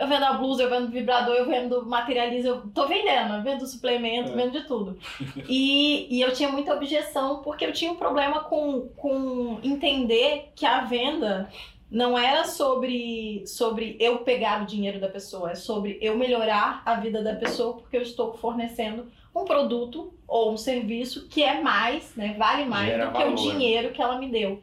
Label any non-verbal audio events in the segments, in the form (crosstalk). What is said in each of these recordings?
Eu vendo a blusa, eu vendo vibrador, eu vendo materializa, eu tô vendendo, eu vendo suplemento, é. vendo de tudo. (laughs) E, e eu tinha muita objeção porque eu tinha um problema com, com entender que a venda não era sobre, sobre eu pegar o dinheiro da pessoa, é sobre eu melhorar a vida da pessoa porque eu estou fornecendo um produto ou um serviço que é mais, né, vale mais Gera do que valor. o dinheiro que ela me deu.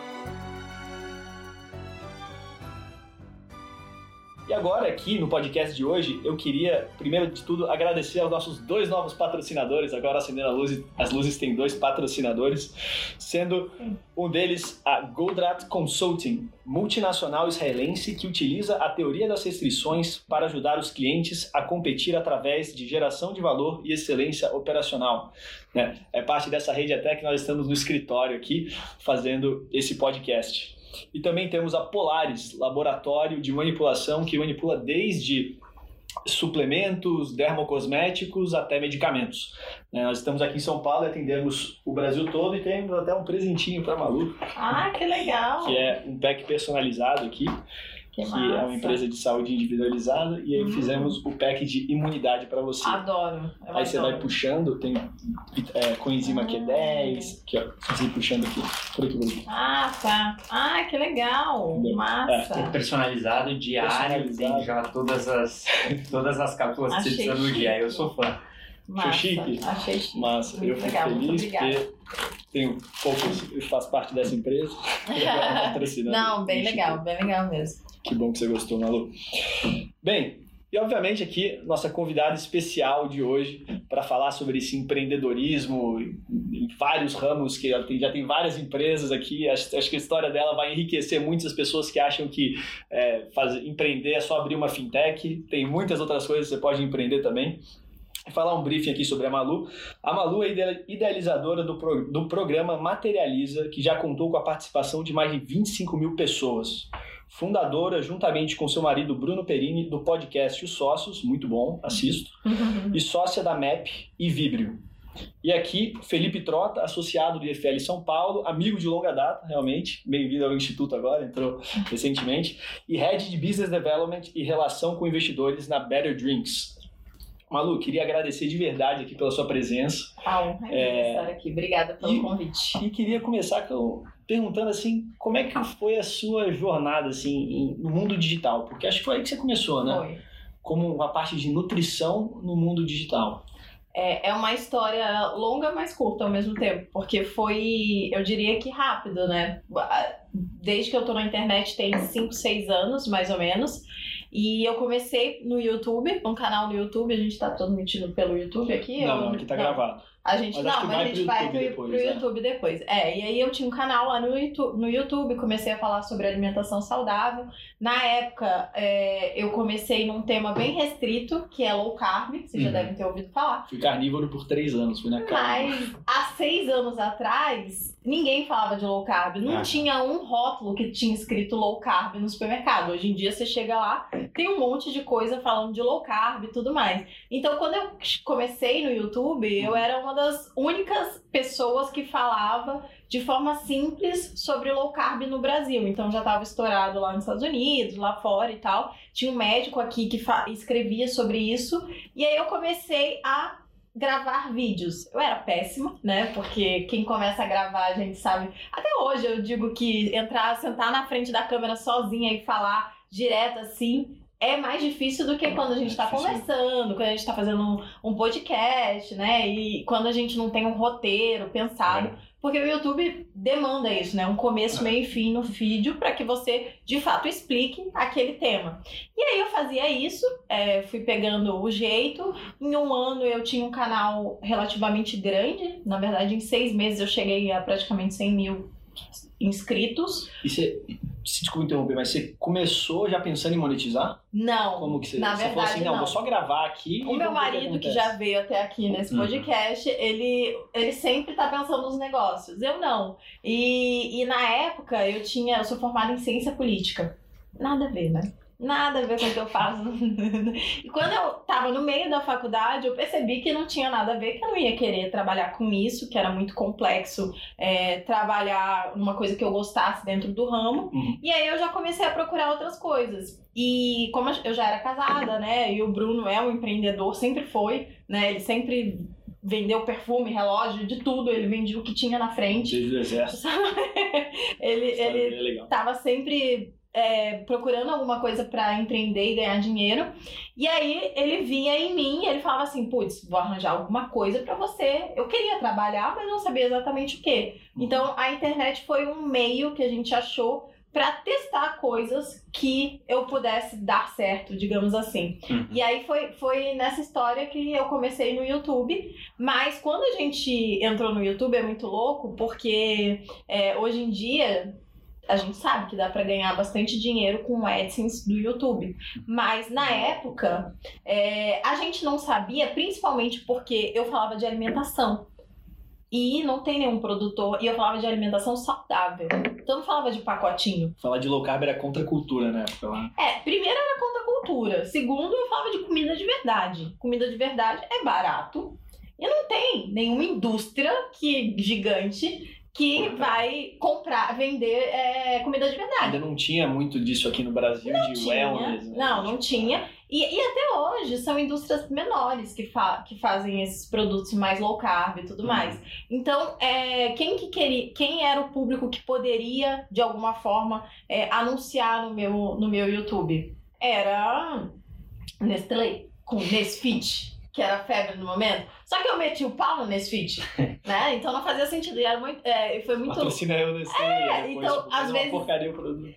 E agora, aqui no podcast de hoje, eu queria, primeiro de tudo, agradecer aos nossos dois novos patrocinadores. Agora, acendendo a luz, as luzes têm dois patrocinadores, sendo um deles a Goldrat Consulting, multinacional israelense que utiliza a teoria das restrições para ajudar os clientes a competir através de geração de valor e excelência operacional. Né? É parte dessa rede até que nós estamos no escritório aqui fazendo esse podcast. E também temos a Polaris, laboratório de manipulação que manipula desde suplementos, dermocosméticos até medicamentos. Né, nós estamos aqui em São Paulo e atendemos o Brasil todo e temos até um presentinho para Malu. Ah, que legal! Que é um pack personalizado aqui. Que, que é uma empresa de saúde individualizada, e aí hum. fizemos o pack de imunidade para você. Adoro. Eu aí você vai puxando, tem é, coenzima Q10, que ó, você vai puxando aqui, por aqui, por aqui. Ah, tá. Ah, que legal. Entendeu? Massa. É, personalizado, diário, personalizado. tem já todas as, todas as cápsulas que você precisa no dia. Eu sou fã. Massa, Achei chique? Achei chique. Massa. Muito eu fico legal, feliz porque tenho poucos, eu faço parte dessa empresa. (laughs) Não, bem legal, bem legal mesmo. Que bom que você gostou, Malu. Bem, e obviamente aqui nossa convidada especial de hoje para falar sobre esse empreendedorismo em vários ramos que já tem, já tem várias empresas aqui. Acho, acho, que a história dela vai enriquecer muitas pessoas que acham que é, fazer, empreender é só abrir uma fintech. Tem muitas outras coisas que você pode empreender também falar um briefing aqui sobre a Malu. A Malu é idealizadora do, pro, do programa Materializa, que já contou com a participação de mais de 25 mil pessoas fundadora, juntamente com seu marido Bruno Perini, do podcast Os Sócios, muito bom, assisto, uhum. e sócia da MAP e Vibrio. E aqui, Felipe Trota, associado do IFL São Paulo, amigo de longa data, realmente, bem-vindo ao Instituto agora, entrou recentemente, e Head de Business Development e Relação com Investidores na Better Drinks. Malu, queria agradecer de verdade aqui pela sua presença. A honra é, estar aqui. Obrigada pelo e, convite. E queria começar com, perguntando assim, como é que foi a sua jornada assim no mundo digital? Porque acho que foi aí que você começou, né? Foi. Como uma parte de nutrição no mundo digital. É, é uma história longa, mas curta ao mesmo tempo, porque foi, eu diria que rápido, né? Desde que eu tô na internet tem 5, 6 anos, mais ou menos. E eu comecei no YouTube, um canal no YouTube, a gente tá transmitindo pelo YouTube aqui? Não, não aqui tá não. gravado. A gente mas não, mas a gente vai pro, depois, pro né? YouTube depois. É, e aí eu tinha um canal lá no YouTube, no YouTube, comecei a falar sobre alimentação saudável. Na época, é, eu comecei num tema bem restrito, que é low carb, vocês uhum. já devem ter ouvido falar. Fui carnívoro por três anos, fui na carne. Mas há seis anos atrás, ninguém falava de low carb. Não ah. tinha um rótulo que tinha escrito low carb no supermercado. Hoje em dia você chega lá, tem um monte de coisa falando de low carb e tudo mais. Então, quando eu comecei no YouTube, eu era uma das únicas pessoas que falava de forma simples sobre low carb no Brasil. Então já estava estourado lá nos Estados Unidos, lá fora e tal. Tinha um médico aqui que escrevia sobre isso. E aí eu comecei a gravar vídeos. Eu era péssima, né? Porque quem começa a gravar, a gente sabe. Até hoje eu digo que entrar, sentar na frente da câmera sozinha e falar direto assim é mais difícil do que quando a gente está conversando, quando a gente está fazendo um, um, podcast, né? E quando a gente não tem um roteiro pensado. É. porque o YouTube demanda isso, né? Um começo, meio e fim no vídeo para que você de fato explique aquele tema. E aí eu fazia isso, é, fui pegando o jeito. Em um ano eu tinha um canal relativamente grande, na verdade, em seis meses eu cheguei a praticamente 100 mil inscritos. Se desculpa interromper, mas você começou já pensando em monetizar? Não. Como que você, na você verdade, falou assim, não, não. vou só gravar aqui. O meu marido, que já veio até aqui nesse Uhum. podcast, ele, ele sempre tá pensando nos negócios. Eu não. E, e na época eu tinha, eu sou formada em ciência política. Nada a ver, né? Nada a ver com o que eu faço. e quando eu tava no meio da faculdade, eu percebi que não tinha nada a ver, que eu não ia querer trabalhar com isso, que era muito complexo é, trabalhar numa coisa que eu gostasse dentro do ramo. Uhum. E aí eu já comecei a procurar outras coisas. E como eu já era casada, né? E o Bruno é um empreendedor, sempre foi, né? Ele sempre vendeu perfume, relógio, de tudo. Ele vendia o que tinha na frente. Desde o exército. (laughs) ele, ele é legal. tava sempre é, procurando alguma coisa pra empreender e ganhar dinheiro. E aí ele vinha em mim e ele falava assim: putz, vou arranjar alguma coisa pra você. Eu queria trabalhar, mas não sabia exatamente o que. Então a internet foi um meio que a gente achou pra testar coisas que eu pudesse dar certo, digamos assim. Uhum. E aí foi, foi nessa história que eu comecei no YouTube. Mas quando a gente entrou no YouTube é muito louco, porque é, hoje em dia a gente sabe que dá pra ganhar bastante dinheiro com o AdSense do YouTube. Mas na época é, a gente não sabia, principalmente porque eu falava de alimentação. E não tem nenhum produtor. E eu falava de alimentação saudável. Então eu não falava de pacotinho. Falar de low carb era contra a cultura na época lá. É, primeiro era contra a cultura. Segundo, eu falava de comida de verdade. Comida de verdade é barato. E não tem nenhuma indústria que gigante que vai comprar, vender é, comida de verdade. Ainda não tinha muito disso aqui no Brasil, de tinha. wellness. né? Não, não tinha. E, e até hoje são indústrias menores que, fa que fazem esses produtos mais low carb e tudo Uhum. mais. Então, é, quem que queria, quem era o público que poderia, de alguma forma, é, anunciar no meu, no meu YouTube? Era Nestlé, com Nesfit, que era febre no momento. Só que eu meti o pau no Nesfit, (laughs) né? Então não fazia sentido. E era muito, é, foi muito Patrocina eu nesse é, então, às uma vezes- porcaria o produto.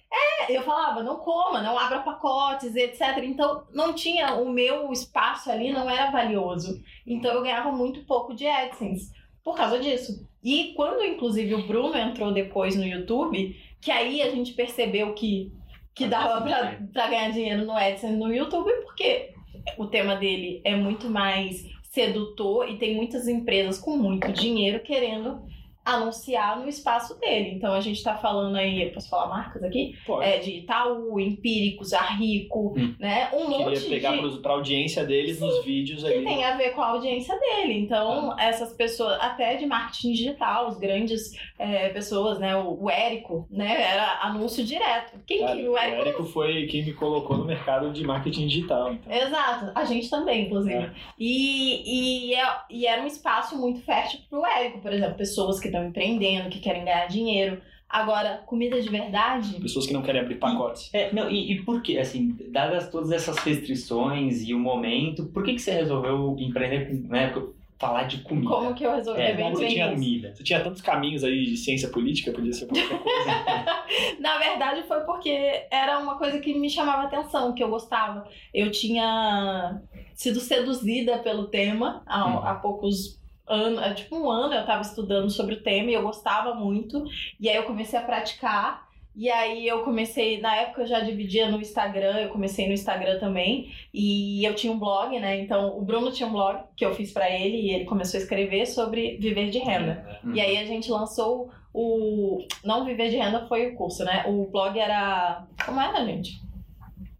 eu falava, não coma, não abra pacotes, etc. Então, não tinha, o meu espaço ali não era valioso. Então, eu ganhava muito pouco de AdSense por causa disso. E quando, inclusive, o Bruno entrou depois no YouTube, que aí a gente percebeu que, que dava pra, pra ganhar dinheiro no AdSense no YouTube, porque o tema dele é muito mais sedutor e tem muitas empresas com muito dinheiro querendo anunciar no espaço dele. Então a gente tá falando aí, posso falar marcas aqui? Pode. É, de Itaú, Empíricos, Arrico, Hum. né? Um Queria monte pegar de pros, pra audiência deles nos vídeos que ali. tem a ver com a audiência dele. Então, Ah. essas pessoas, até de marketing digital, os grandes é, pessoas, né? O, o Érico, né? Era anúncio direto. Quem Cara, que o o Érico? Érico foi quem me colocou no mercado de marketing digital. Então. Exato, a gente também, inclusive. É. E, e, é- e era um espaço muito fértil pro Érico, por exemplo, pessoas que estão empreendendo, que querem ganhar dinheiro. Agora, comida de verdade. Pessoas que não querem abrir pacotes. É, não, e, e por que, assim, dadas todas essas restrições e o momento, por que, que você resolveu empreender com, né, falar de comida? Como que eu resolvi É, bem como você tinha comida. Você tinha tantos caminhos aí de ciência política, podia ser qualquer coisa. (laughs) Na verdade, foi porque era uma coisa que me chamava atenção, que eu gostava. Eu tinha sido seduzida pelo tema há, Uhum. há poucos anos, há tipo um ano eu estava estudando sobre o tema e eu gostava muito. E aí eu comecei a praticar. E aí eu comecei, na época eu já dividia no Instagram, eu comecei no Instagram também, e eu tinha um blog, né? Então o Bruno tinha um blog que eu fiz pra ele e ele começou a escrever sobre viver de renda. E aí a gente lançou o. Não Viver de Renda foi o curso, né? O blog era. Como era, gente?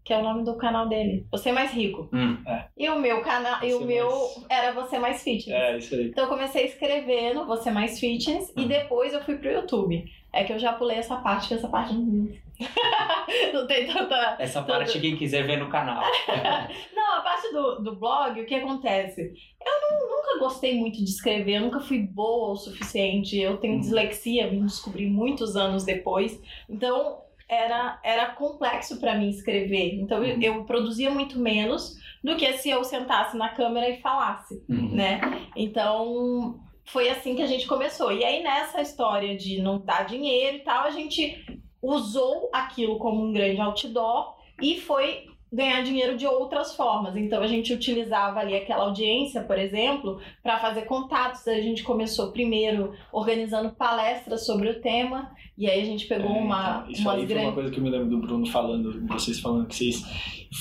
Que é o nome do canal dele. Você Mais Rico. Hum. E o meu canal. E o meu Mais- era Você Mais Fitness. É, isso aí. Então eu comecei a escrever no Você Mais Fitness e Hum. depois eu fui pro YouTube. É que eu já pulei essa parte, que essa parte não. (laughs) não tem tanta. Essa parte quem quiser ver no canal. (laughs) Não, a parte do, do blog, o que acontece? Eu não- nunca gostei muito de escrever, eu nunca fui boa o suficiente. Eu tenho Uhum. dislexia, vim descobrir muitos anos depois. Então, era, era complexo pra mim escrever. Então, eu, Uhum. eu produzia muito menos do que se eu sentasse na câmera e falasse, Hum. né? Então, foi assim que a gente começou. E aí, nessa história de não dar dinheiro e tal, a gente usou aquilo como um grande outdoor e foi ganhar dinheiro de outras formas. Então a gente utilizava ali aquela audiência, por exemplo, para fazer contatos. A gente começou primeiro organizando palestras sobre o tema e aí a gente pegou é, uma então, isso aí foi uma coisa que eu me lembro do Bruno falando, vocês falando que vocês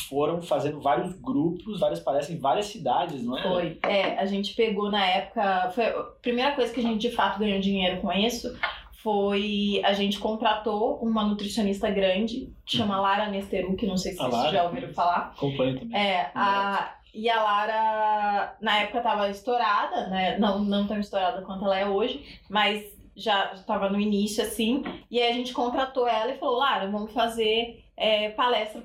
foram fazendo vários grupos, várias palestras em várias cidades, não é? Foi. É, a gente pegou na época, foi a primeira coisa que a gente de fato ganhou dinheiro com isso foi a gente contratou uma nutricionista grande, que chama Lara Nesteru, que não sei se vocês já ouviram falar. Acompanho também. É, a, e a Lara, na época, estava estourada, né? Não, não tão estourada quanto ela é hoje, mas já estava no início, assim. E aí a gente contratou ela e falou: Lara, vamos fazer é, palestra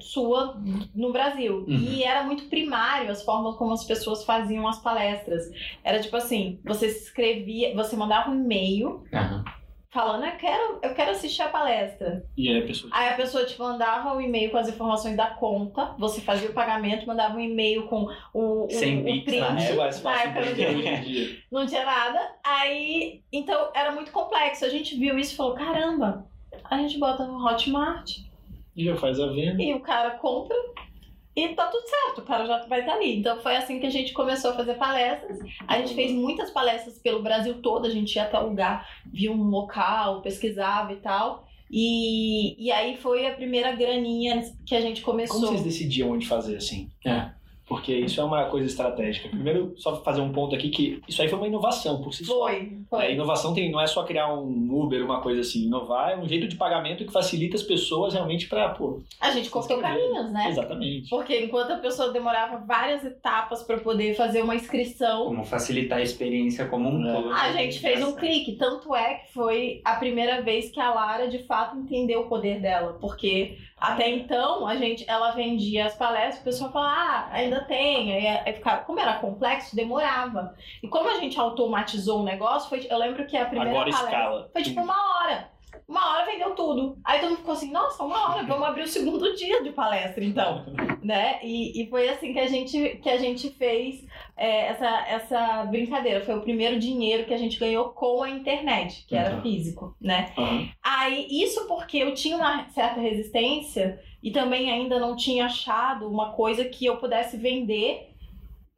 sua no Brasil. Uhum. E era muito primário as formas como as pessoas faziam as palestras. Era tipo assim: você escrevia, você mandava um e-mail. Uhum falando, eu quero, eu quero assistir a palestra. E aí a pessoa. Aí a pessoa te mandava o um e-mail com as informações da conta, você fazia o pagamento, mandava um e-mail com o, o, Sem o print, print. É mais fácil na época hoje em dia. (laughs) Não tinha nada. Aí, então era muito complexo. A gente viu isso e falou: caramba, a gente bota no Hotmart. E já faz a venda. E o cara compra e tá tudo certo, o cara já vai estar ali. Então foi assim que a gente começou a fazer palestras. A gente fez muitas palestras pelo Brasil todo, a gente ia até o lugar, via um local, pesquisava e tal. E, e aí foi a primeira graninha que a gente começou. Como vocês decidiam onde fazer assim? É porque isso é uma coisa estratégica. Primeiro, só fazer um ponto aqui que isso aí foi uma inovação por si só. Foi, foi. A inovação tem, não é só criar um Uber, uma coisa assim. Inovar é um jeito de pagamento que facilita as pessoas realmente para, pô... A gente cortou caminhos, né? Exatamente. Porque enquanto a pessoa demorava várias etapas para poder fazer uma inscrição... Como facilitar a experiência como um é. todo. A gente fez um clique. Tanto é que foi a primeira vez que a Lara, de fato, entendeu o poder dela. Porque até então, a gente, ela vendia as palestras, o pessoal falava, ah, ainda tem. Aí, aí ficava, como era complexo, demorava. E como a gente automatizou o negócio, foi, eu lembro que a primeira Agora palestra escala. foi tipo uma hora. Uma hora vendeu tudo. Aí todo mundo ficou assim, nossa, uma hora, vamos abrir o segundo (laughs) dia de palestra, então. né? E, e foi assim que a gente, que a gente fez é, essa, essa brincadeira. Foi o primeiro dinheiro que a gente ganhou com a internet, que era uhum. físico, né? Uhum. Aí, isso porque eu tinha uma certa resistência e também ainda não tinha achado uma coisa que eu pudesse vender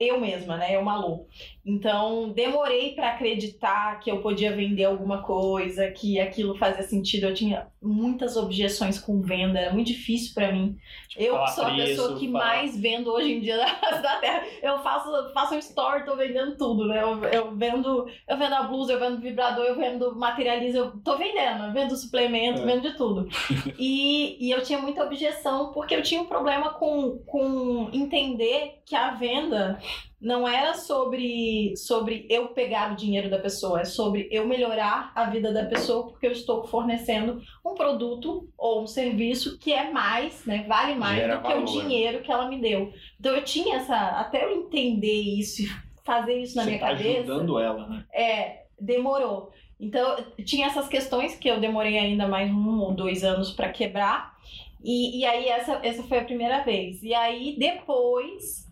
eu mesma, né? Eu, Malu. Então, demorei para acreditar que eu podia vender alguma coisa, que aquilo fazia sentido. Eu tinha muitas objeções com venda, era muito difícil para mim. Tipo, eu sou a pessoa que falar... mais vendo hoje em dia (laughs) da Terra. Eu faço, faço um store, tô vendendo tudo, né? Eu, eu vendo, eu vendo a blusa, eu vendo vibrador, eu vendo materializa, eu tô vendendo, eu vendo suplemento, é. vendo de tudo. (laughs) e, e eu tinha muita objeção porque eu tinha um problema com, com entender que a venda não era sobre, sobre eu pegar o dinheiro da pessoa, é sobre eu melhorar a vida da pessoa porque eu estou fornecendo um produto ou um serviço que é mais, né, vale mais Gera do que valor. o dinheiro que ela me deu. Então eu tinha essa, até eu entender isso fazer isso na Você minha tá cabeça. ajudando ela, né? É, demorou. Então tinha essas questões que eu demorei ainda mais um ou dois anos para quebrar. E, e aí essa, essa foi a primeira vez. E aí depois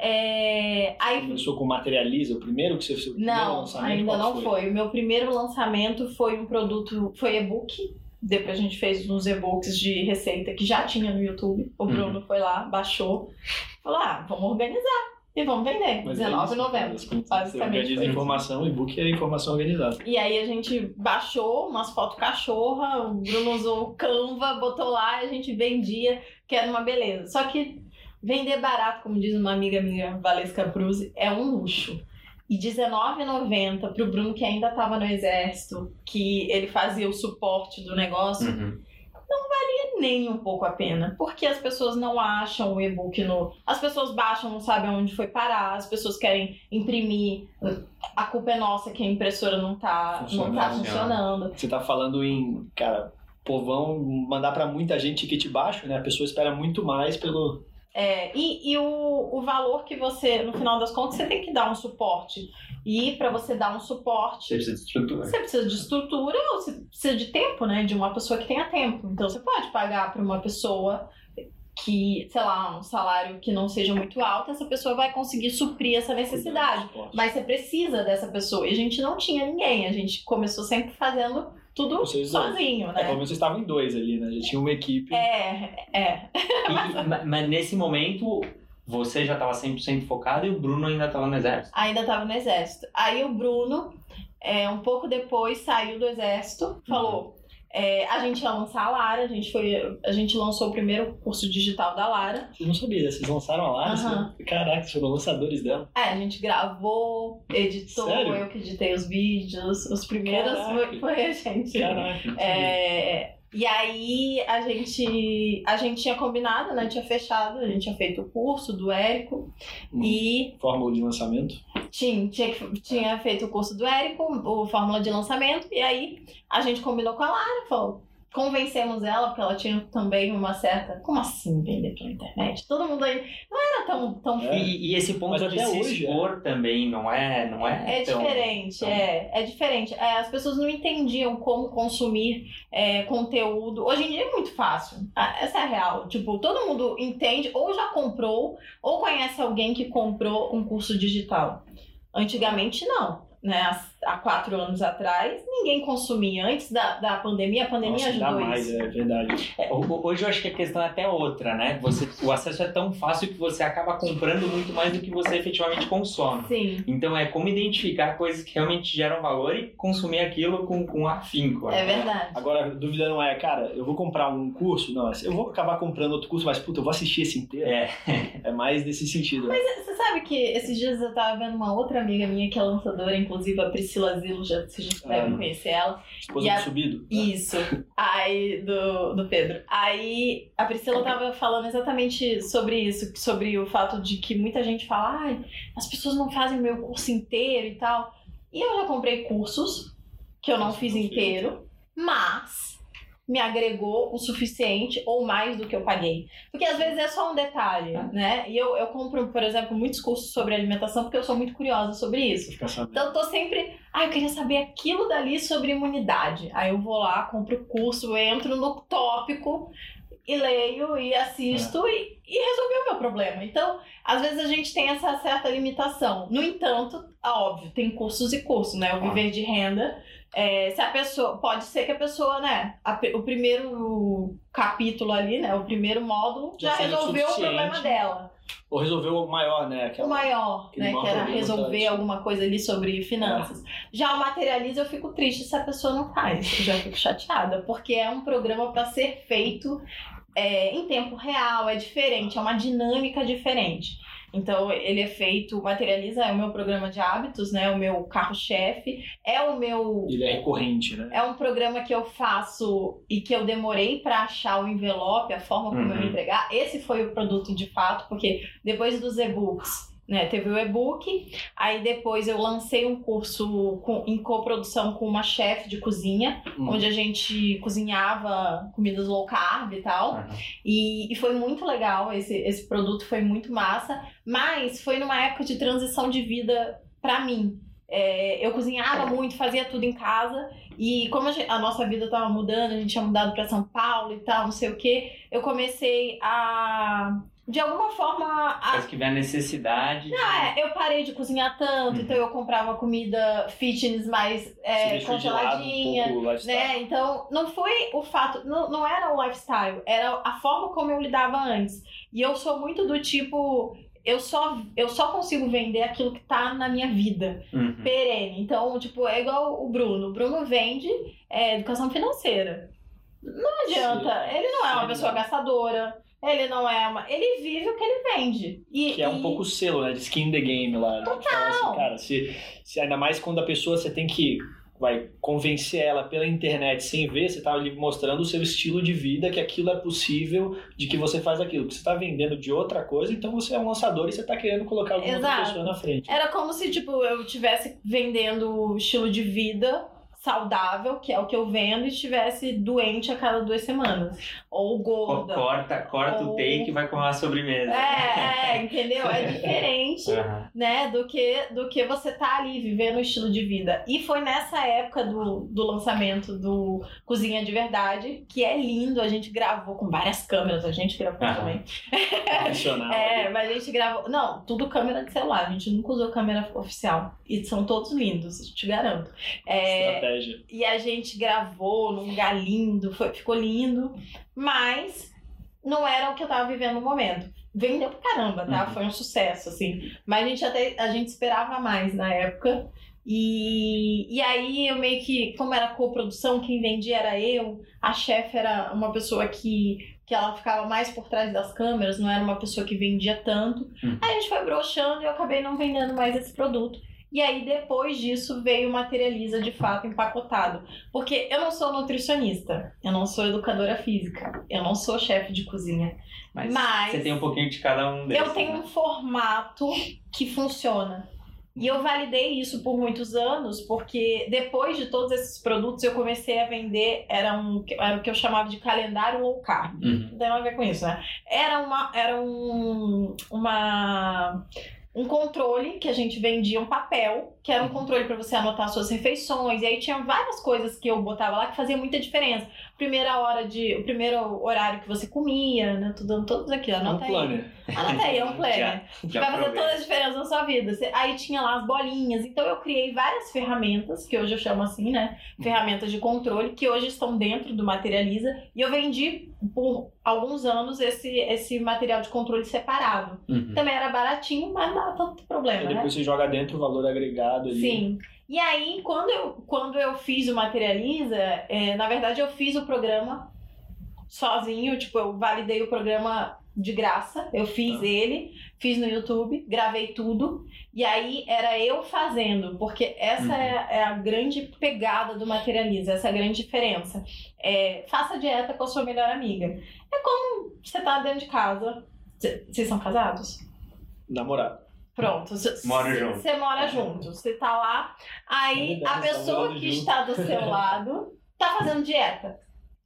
é, aí, Começou com Materializa, o primeiro que você fez? Não, ainda não foi? foi? O meu primeiro lançamento foi um produto, foi e-book. Depois a gente fez uns e-books de receita que já tinha no YouTube. O uhum. Bruno foi lá, baixou, falou: ah, vamos organizar. E vamos vender, R$19,90. Basicamente. Organiza informação, e-book é informação organizada. E aí a gente baixou umas fotos cachorra, o Bruno usou o Canva, botou lá e a gente vendia, que era uma beleza. Só que Vender barato, como diz uma amiga minha, Valesca Cruz, é um luxo. E R$19,90 para o Bruno, que ainda estava no exército, que ele fazia o suporte do negócio, uhum. não valia nem um pouco a pena. Porque as pessoas não acham o e-book no. As pessoas baixam, não sabem onde foi parar, as pessoas querem imprimir. A culpa é nossa que a impressora não está não tá funcionando. Você está falando em. Cara, povão mandar para muita gente ticket baixo, né? A pessoa espera muito mais pelo é, e, e o, o valor que você, no final das contas, você tem que dar um suporte. E para você dar um suporte. Você precisa de estrutura. Você precisa de estrutura ou você precisa de tempo, né? De uma pessoa que tenha tempo. Então você pode pagar para uma pessoa que, sei lá, um salário que não seja muito alto, essa pessoa vai conseguir suprir essa necessidade. Mas você precisa dessa pessoa. E a gente não tinha ninguém, a gente começou sempre fazendo tudo Vocês sozinho, É, né? pelo menos vocês estavam em dois ali, né? Já tinha uma equipe. É, é. E- ma- mas nesse momento, você já estava 100% focado e o Bruno ainda estava no exército. Ainda tava no exército. Aí o Bruno, é, um pouco depois, saiu do exército, falou. É, a gente ia lançar a Lara, a gente, foi, a gente lançou o primeiro curso digital da Lara. Vocês não sabiam, vocês lançaram a Lara? Aham. vocês- Caraca, vocês foram lançadores dela. É, a gente gravou, editou, Sério? eu que editei os vídeos, os primeiros Caraca. foi a gente. Caraca. É, e aí a gente, a gente tinha combinado, né? Tinha fechado, a gente tinha feito o curso do Érico Hum. e Fórmula de lançamento. tinha, tinha, tinha feito o curso do Érico, o Fórmula de Lançamento, e aí a gente combinou com a Lara, falou. Convencemos ela, porque ela tinha também uma certa. Como assim vender pela internet? Todo mundo aí. Não era tão. tão É. E, e esse ponto Mas de se hoje, expor também não é, não é, É tão- diferente, tão- é, é diferente. É, as pessoas não entendiam como consumir é, conteúdo. Hoje em dia é muito fácil. Ah, Essa é a real. Tipo, todo mundo entende, ou já comprou, ou conhece alguém que comprou um curso digital. Antigamente não. Né? Há- quatro anos atrás, ninguém consumia. Antes da, da pandemia, a pandemia Nossa, ajudou mais, isso. é verdade. É, ho- ho- hoje eu acho que a questão é até outra, né? Você, o acesso é tão fácil que você acaba comprando muito mais do que você efetivamente consome. Sim, Então é como identificar coisas que realmente geram valor e consumir aquilo com, com afinco. é né? verdade. Agora, a dúvida não é, cara, eu vou comprar um curso? Não, eu vou acabar comprando outro curso, mas puta, eu vou assistir esse inteiro. É. (laughs) É mais nesse sentido. né? Você sabe que esses dias eu tava vendo uma outra amiga minha que é lançadora, inclusive a Priscila Zilo, já, devem Ah. conhecer ela. Esposa E a- do subido. Isso. Aí, do, do Pedro. Aí, a Priscila tava falando exatamente sobre isso, sobre o fato de que muita gente fala, ai, as pessoas não fazem o meu curso inteiro e tal. E eu já comprei cursos que eu não fiz inteiro, mas me agregou o suficiente ou mais do que eu paguei. Porque às vezes é só um detalhe, né? E eu, eu compro, por exemplo, muitos cursos sobre alimentação porque eu sou muito curiosa sobre isso. Então eu tô sempre, ah, eu queria saber aquilo dali sobre imunidade. Aí eu vou lá, compro o curso, entro no tópico e leio e assisto e, e resolveu o meu problema. Então, às vezes a gente tem essa certa limitação. No entanto, é óbvio, tem cursos e cursos, né? O Claro. viver de renda. É, se a pessoa. Pode ser que a pessoa, né? a o primeiro capítulo ali, né? O primeiro módulo Já já, resolveu o problema dela. Ou resolveu o maior, né? Aquela... O maior, né? maior Que era resolver alguma coisa ali sobre finanças. Já o materializa, eu fico triste se a pessoa não faz. Eu já fico chateada, porque é um programa para ser feito é, em tempo real, é diferente, é uma dinâmica diferente. Então, ele é feito, Materializa é o meu programa de hábitos, né? O meu carro-chefe, é o meu Ele é recorrente, né? é um programa que eu faço e que eu demorei para achar o envelope, a forma como eu Uhum. ia entregar. Esse foi o produto de fato, porque depois dos e-books, né, teve o e-book, aí depois eu lancei um curso com- em coprodução com uma chefe de cozinha, Hum. onde a gente cozinhava comidas low carb e tal. Aham. E, e foi muito legal, esse, esse produto foi muito massa, mas foi numa época de transição de vida pra mim. É, eu cozinhava muito, fazia tudo em casa, e como a, gente- a nossa vida tava mudando, a gente tinha mudado pra São Paulo e tal, não sei o que, eu comecei a, de alguma forma, a, Parece que vem a necessidade. de- ah, é, eu parei de cozinhar tanto, Uhum. então eu comprava comida fitness mais é, de um congeladinha lifestyle. né? Então, não foi o fato, não, não era o lifestyle, era a forma como eu lidava antes. E eu sou muito do tipo, eu só, eu só consigo vender aquilo que tá na minha vida, Uhum. perene. Então, tipo, é igual o Bruno. O Bruno vende é, educação financeira. Não adianta, ele não é uma Sim, pessoa não. gastadora. Ele não é uma. Ele vive o que ele vende. E, Que é um e- pouco o selo, né? De skin in the game lá. Total. Fala assim, cara, se, se ainda mais quando a pessoa você tem que vai convencer ela pela internet sem ver, você tá ali mostrando o seu estilo de vida, que aquilo é possível, de que você faz aquilo. Que você tá vendendo de outra coisa, então você é um lançador e você tá querendo colocar alguma outra pessoa na frente. Era como se, tipo, eu estivesse vendendo estilo de vida saudável, que é o que eu vendo, e estivesse doente a cada duas semanas. Ou gorda. Corta, corta o Ou- take e vai comer uma sobremesa. É, é, entendeu? É diferente Aham. né, do que do que você tá ali vivendo o estilo de vida. E foi nessa época do, do lançamento do Cozinha de Verdade, que é lindo, a gente gravou com várias câmeras, a gente gravou Aham. também. Profissional. É, mas a gente gravou. Não, tudo câmera de celular. A gente nunca usou câmera oficial. E são todos lindos, te garanto. É, Estratégia. e a gente gravou num lugar lindo, foi, ficou lindo, mas não era o que eu tava vivendo no momento. Vendeu pra caramba, tá? Uhum. Foi um sucesso, assim. Mas a gente até a gente esperava mais na época. E, e aí eu meio que, como era coprodução, quem vendia era eu, a chefe era uma pessoa que, que ela ficava mais por trás das câmeras, não era uma pessoa que vendia tanto. Uhum. Aí a gente foi broxando e eu acabei não vendendo mais esse produto. E aí, depois disso, veio o Materializa de fato empacotado. Porque eu não sou nutricionista, eu não sou educadora física, eu não sou chefe de cozinha. Mas, Mas- você tem um pouquinho de cada um desses. Eu tenho né? um formato que funciona. E eu validei isso por muitos anos, porque depois de todos esses produtos eu comecei a vender, era, um, era o que eu chamava de calendário low carb. Uhum. Não tem nada a ver com isso, né? Era, uma, era um, uma, um controle que a gente vendia um papel, que era um controle para você anotar suas refeições, e aí tinha várias coisas que eu botava lá que fazia muita diferença. Primeira hora de. O primeiro horário que você comia, né? Dando todos aqui, É um anota aí. planner. Anota aí, é um (laughs) planner. Que Já vai fazer toda a diferença na sua vida. Aí tinha lá as bolinhas. Então eu criei várias ferramentas, que hoje eu chamo assim, né? Ferramentas de controle, que hoje estão dentro do Materializa. E eu vendi por alguns anos esse, esse material de controle separado. Uhum. Também era baratinho, mas não dava tanto problema, E né? depois você joga dentro o valor agregado ali. Sim. E aí, quando eu, quando eu fiz o Materializa, é, na verdade eu fiz o programa sozinho, tipo, eu validei o programa de graça, eu fiz Tá. ele, fiz no YouTube, gravei tudo, e aí era eu fazendo, porque essa Uhum. é, é a grande pegada do Materializa, essa é a grande diferença. É, faça dieta com a sua melhor amiga. É como você tá dentro de casa. Vocês são casados? Namorado. Pronto. Mora junto. Você mora junto. Você tá lá, aí a verdade, tá pessoa que junto. está do seu (laughs) lado tá fazendo dieta.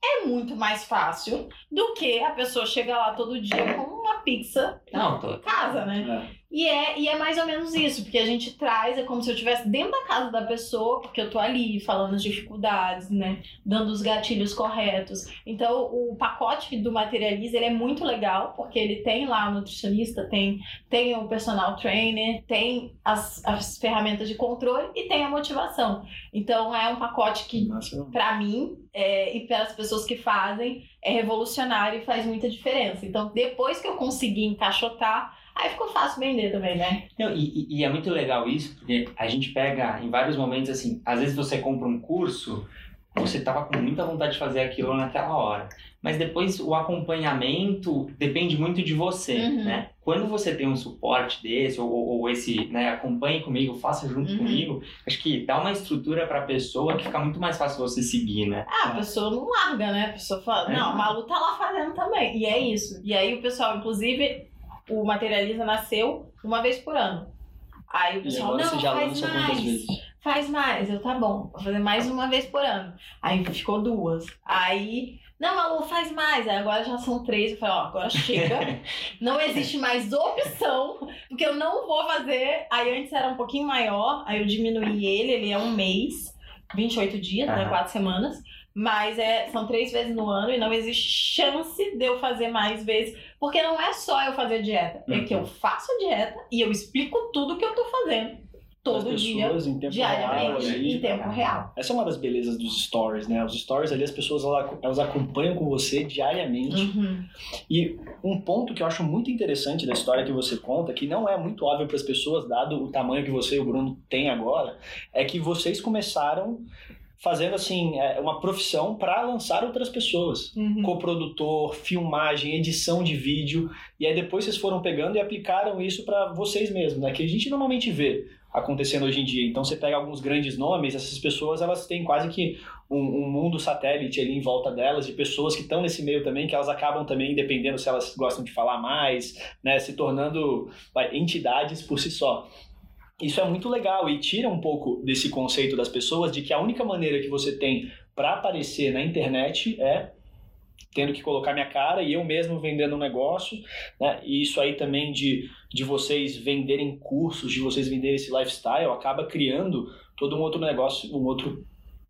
É muito mais fácil do que a pessoa chegar lá todo dia com uma pizza Não, tô. em casa, né? É. E é, e é mais ou menos isso, porque a gente traz, é como se eu estivesse dentro da casa da pessoa, porque eu tô ali falando as dificuldades, né? Dando os gatilhos corretos. Então, o pacote do Materializa, ele é muito legal, porque ele tem lá o nutricionista, tem, tem o personal trainer, tem as, as ferramentas de controle e tem a motivação. Então, é um pacote que para mim é, e para as pessoas que fazem é revolucionário e faz muita diferença. Então, depois que eu consegui encaixotar, aí ficou fácil vender também, né? Não, e, e- é muito legal isso, porque a gente pega em vários momentos assim, às vezes você compra um curso, você tava com muita vontade de fazer aquilo naquela hora. Mas depois o acompanhamento depende muito de você, Uhum. né? Quando você tem um suporte desse, ou, ou- esse, né, acompanhe comigo, faça junto Uhum. comigo, acho que dá uma estrutura pra pessoa que fica muito mais fácil você seguir, né? Ah, a pessoa não larga, né? A pessoa fala, É. não, a Malu tá lá fazendo também. E é isso. E aí o pessoal, inclusive, o Materializa nasceu uma vez por ano. Aí o pessoal, não, faz mais. Faz mais, eu tá bom, vou fazer mais uma vez por ano. Aí ficou duas. Aí, não, Malu, faz mais. Aí agora já são três. Eu falei, ó, agora chega. (laughs) Não existe mais opção, porque eu não vou fazer. Aí antes era um pouquinho maior, aí eu diminuí ele, ele é um mês, 28 dias, né? Aham. Quatro semanas. Mas é, são três vezes no ano e não existe chance de eu fazer mais vezes. Porque não é só eu fazer dieta, é Uhum. que eu faço a dieta e eu explico tudo que eu tô fazendo. Todo As dia, pessoas em tempo real diariamente, ali. em tempo real. Essa é uma das belezas dos stories, né? Os stories ali, as pessoas elas acompanham com você diariamente. Uhum. E um ponto que eu acho muito interessante da história que você conta, que não é muito óbvio para as pessoas, dado o tamanho que você e o Bruno têm agora, é que vocês começaram fazendo assim é, uma profissão para lançar outras pessoas. Uhum. Coprodutor, filmagem, edição de vídeo, e aí depois vocês foram pegando e aplicaram isso para vocês mesmos, né? Que a gente normalmente vê acontecendo hoje em dia. Então você pega alguns grandes nomes, essas pessoas elas têm quase que um, um mundo satélite ali em volta delas, de pessoas que estão nesse meio também, que elas acabam também, dependendo se elas gostam de falar mais, né, se tornando entidades por si só. Isso é muito legal e tira um pouco desse conceito das pessoas de que a única maneira que você tem para aparecer na internet é tendo que colocar minha cara e eu mesmo vendendo um negócio, né? E isso aí também de, de vocês venderem cursos, de vocês venderem esse lifestyle, acaba criando todo um outro negócio, um outro,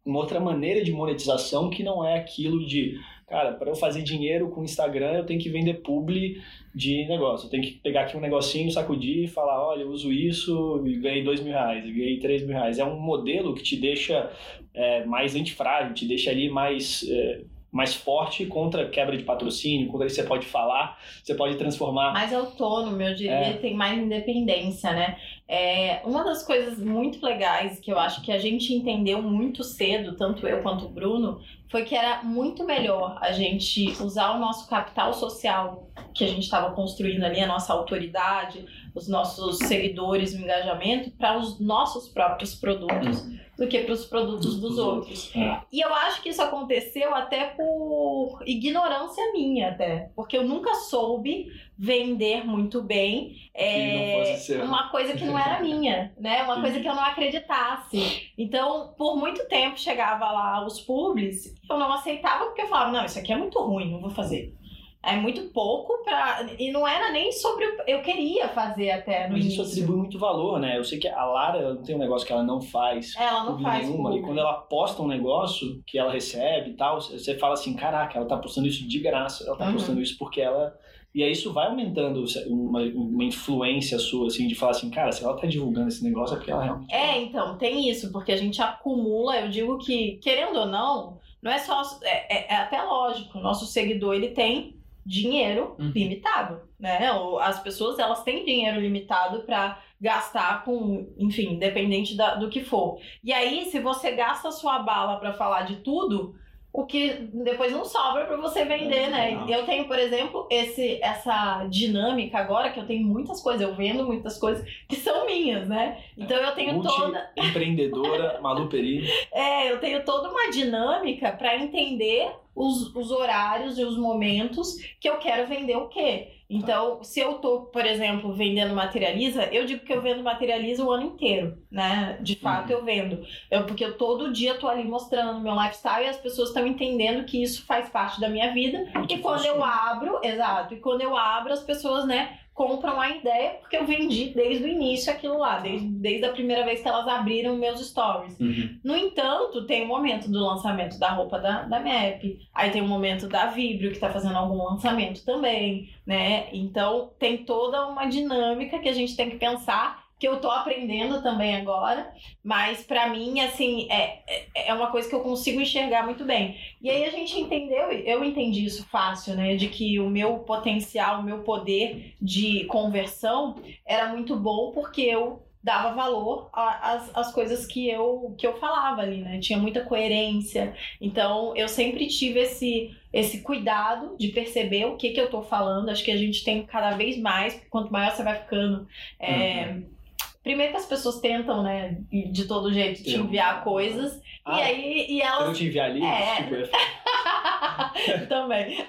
uma outra maneira de monetização que não é aquilo de, cara, para eu fazer dinheiro com o Instagram eu tenho que vender publi de negócio, tenho que pegar aqui um negocinho, sacudir e falar, olha, eu uso isso e ganhei dois mil reais, ganhei três mil reais. É um modelo que te deixa é, mais antifrágil, te deixa ali mais... É, mais forte contra quebra de patrocínio, contra isso você pode falar, você pode transformar. Mais autônomo, eu diria, é. tem mais independência, né? É, uma das coisas muito legais que eu acho que a gente entendeu muito cedo, tanto eu quanto o Bruno, foi que era muito melhor a gente usar o nosso capital social que a gente estava construindo ali, a nossa autoridade, os nossos seguidores, o engajamento, para os nossos próprios produtos do que para os produtos dos outros. É. E eu acho que isso aconteceu até por ignorância minha, até. Porque eu nunca soube vender muito bem é, uma coisa que não era (laughs) minha, né? Uma coisa que eu não acreditasse. Então, por muito tempo chegava lá os publis, eu não aceitava porque eu falava, não, isso aqui é muito ruim, não vou fazer. É muito pouco para E não era nem sobre. O... Eu queria fazer até no Mas início. isso atribui muito valor, né? Eu sei que a Lara não tem um negócio que ela não faz. Ela não faz. Nenhuma, e quando ela posta um negócio que ela recebe e tal, você fala assim: caraca, ela tá postando isso de graça. Ela tá uhum. postando isso porque ela. E aí isso vai aumentando uma, uma, influência sua, assim, de falar assim, cara, se ela tá divulgando esse negócio é porque ela realmente. É, então, tem isso, porque a gente acumula, eu digo que, querendo ou não, não é só. É, é, é até lógico, o nosso seguidor ele tem dinheiro uhum. limitado, né? As pessoas elas têm dinheiro limitado para gastar com, enfim, independente da, do que for. E aí, se você gasta a sua bala para falar de tudo, o que depois não sobra para você vender, né? Eu tenho, por exemplo, esse essa dinâmica agora que eu tenho muitas coisas, eu vendo muitas coisas que são minhas, né? Então eu tenho Multi toda empreendedora Malu Peri. É, eu tenho toda uma dinâmica para entender os, os horários e os momentos que eu quero vender o quê. Então, se eu tô, por exemplo, vendendo materializa, eu digo que eu vendo materializa o ano inteiro, né? De fato, uhum. eu vendo. Eu, porque eu todo dia tô ali mostrando meu lifestyle e as pessoas estão entendendo que isso faz parte da minha vida. e quando eu abro, exato, e quando eu abro, as pessoas, né, compram a ideia porque eu vendi desde o início aquilo lá, desde, desde a primeira vez que elas abriram meus stories. Uhum. No entanto, tem o momento do lançamento da roupa da, da MAP, aí tem o momento da Vibrio que está fazendo algum lançamento também, né? Então tem toda uma dinâmica que a gente tem que pensar que eu tô aprendendo também agora, mas para mim, assim, é, é, é uma coisa que eu consigo enxergar muito bem. E aí a gente entendeu, eu entendi isso fácil, né, de que o meu potencial, o meu poder de conversão era muito bom porque eu dava valor às, às coisas que eu, que eu falava ali, né? Tinha muita coerência. Então, eu sempre tive esse, esse cuidado de perceber o que, que eu tô falando. Acho que a gente tem cada vez mais, quanto maior você vai ficando. É, uhum Primeiro que as pessoas tentam, né, de todo jeito, te enviar coisas. Ah, e aí e elas. Eu te enviar livros, é. tipo, (laughs) Também.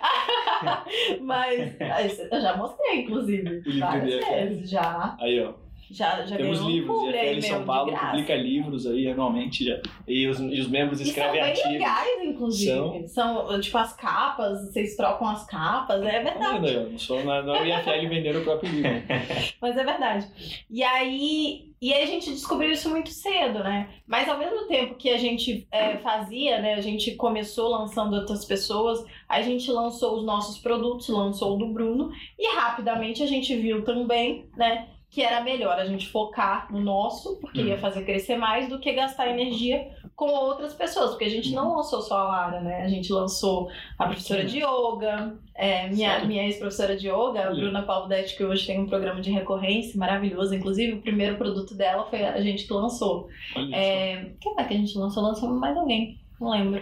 (laughs) Mas (laughs) eu já mostrei, inclusive. Várias vezes, já. Aí, ó. Já, já Temos livros, um e a FL São Paulo publica livros aí anualmente já. E os, e os membros escrevem. São bem legais, inclusive. São... são, tipo, as capas, vocês trocam as capas, é verdade. Não, não sou na, na IFL vender o próprio livro. (laughs) Mas é verdade. E aí, e aí a gente descobriu isso muito cedo, né? Mas ao mesmo tempo que a gente é, fazia, né? A gente começou lançando outras pessoas, a gente lançou os nossos produtos, lançou o do Bruno, e rapidamente a gente viu também, né? Que era melhor a gente focar no nosso, porque ia fazer crescer mais, do que gastar energia com outras pessoas, porque a gente não uhum. lançou só a Lara, né? A gente lançou a professora de yoga, é, minha, minha ex-professora de yoga, a Bruna Paldetti, que hoje tem um programa de recorrência maravilhoso. Inclusive, o primeiro produto dela foi a gente que lançou. É, quem é que a gente lançou? Lançou mais alguém, não lembro.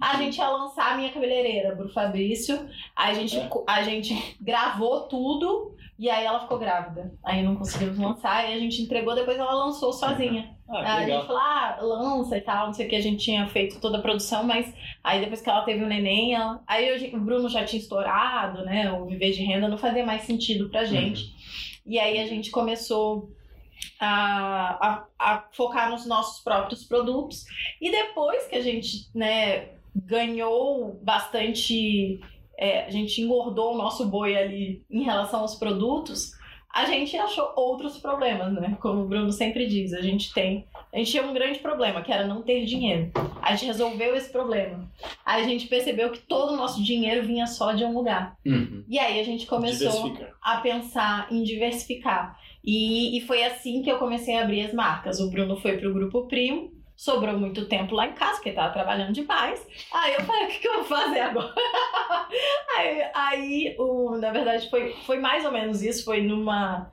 A gente ia lançar a minha cabeleireira, pro Fabrício. A gente, é. a gente gravou tudo e aí ela ficou grávida. Aí não conseguimos lançar, e a gente entregou, depois ela lançou sozinha. Ah, a gente falou, ah, lança e tal, não sei o que, a gente tinha feito toda a produção, mas aí depois que ela teve o neném, ela... aí o Bruno já tinha estourado, né? O viver de renda não fazia mais sentido pra gente. Uhum. E aí a gente começou a, a, a, focar nos nossos próprios produtos. E depois que a gente, né, ganhou bastante é, a gente engordou o nosso boi ali em relação aos produtos, a gente achou outros problemas, né? Como o Bruno sempre diz, a gente tem. A gente tinha um grande problema, que era não ter dinheiro. A gente resolveu esse problema. Aí a gente percebeu que todo o nosso dinheiro vinha só de um lugar. Uhum. E aí a gente começou a pensar em diversificar. E, e foi assim que eu comecei a abrir as marcas. O Bruno foi pro Grupo Primo, sobrou muito tempo lá em casa, porque tava trabalhando demais. Aí eu falei, (laughs) o que, que eu vou fazer agora? (laughs) aí, aí o, na verdade, foi, foi mais ou menos isso, foi numa.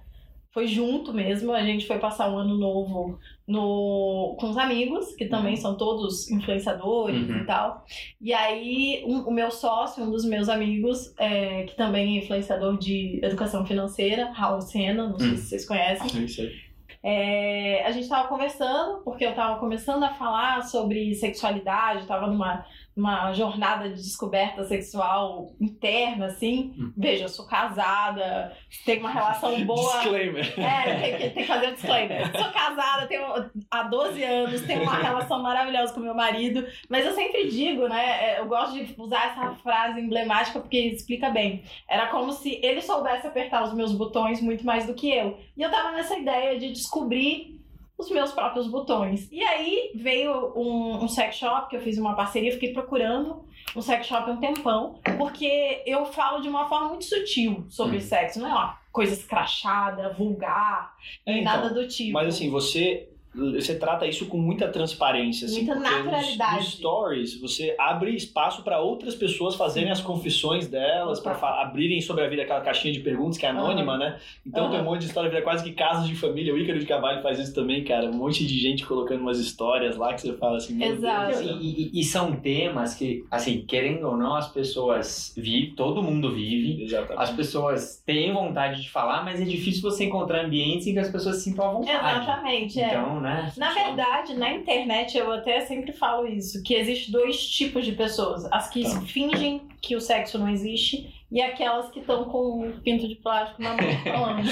Foi junto mesmo, a gente foi passar um ano novo no, com os amigos, que também são todos influenciadores Uhum. e tal. E aí, um- o meu sócio, um dos meus amigos, é, que também é influenciador de educação financeira, Raul Sena, não sei Hum. se vocês conhecem. Isso aí. É, a gente estava conversando, porque eu estava começando a falar sobre sexualidade, estava numa, numa jornada de descoberta sexual interna, assim. Hum. Veja, eu sou casada, tenho uma relação (laughs) boa. Disclaimer. É, tem que, tem que fazer um disclaimer. (laughs) Sou casada, tenho há 12 anos, tenho uma relação maravilhosa com meu marido, mas eu sempre digo, né? é, Eu gosto de usar essa frase emblemática porque explica bem. Era como se ele soubesse apertar os meus botões muito mais do que eu. E eu tava nessa ideia de descobrir os meus próprios botões. E aí veio um, um sex shop que eu fiz uma parceria, fiquei procurando um sex shop há um tempão, porque eu falo de uma forma muito sutil sobre Uhum. sexo, não é uma coisa escrachada, vulgar, É, nem então, nada do tipo. Mas assim, você você trata isso com muita transparência, assim, Muita porque nos- naturalidade. Nos, stories, você abre espaço para outras pessoas fazerem as confissões delas, para abrirem sobre a vida aquela caixinha de perguntas que é anônima, né? Então Aham. tem um monte de história, vira quase que casos de família. O Ícaro de Carvalho faz isso também, cara. Um monte de gente colocando umas histórias lá que você fala assim, Exato. Deus do E, e- e são temas que, assim, querendo ou não, as pessoas vivem, todo mundo vive. Exatamente. As pessoas têm vontade de falar, mas é difícil você encontrar ambientes em que as pessoas se sintam à vontade. Exatamente, é. Né? Na verdade, na internet eu até sempre falo isso, que existe dois tipos de pessoas. As que Tá. fingem que o sexo não existe e aquelas que estão com um pinto de plástico na mão (laughs) falando.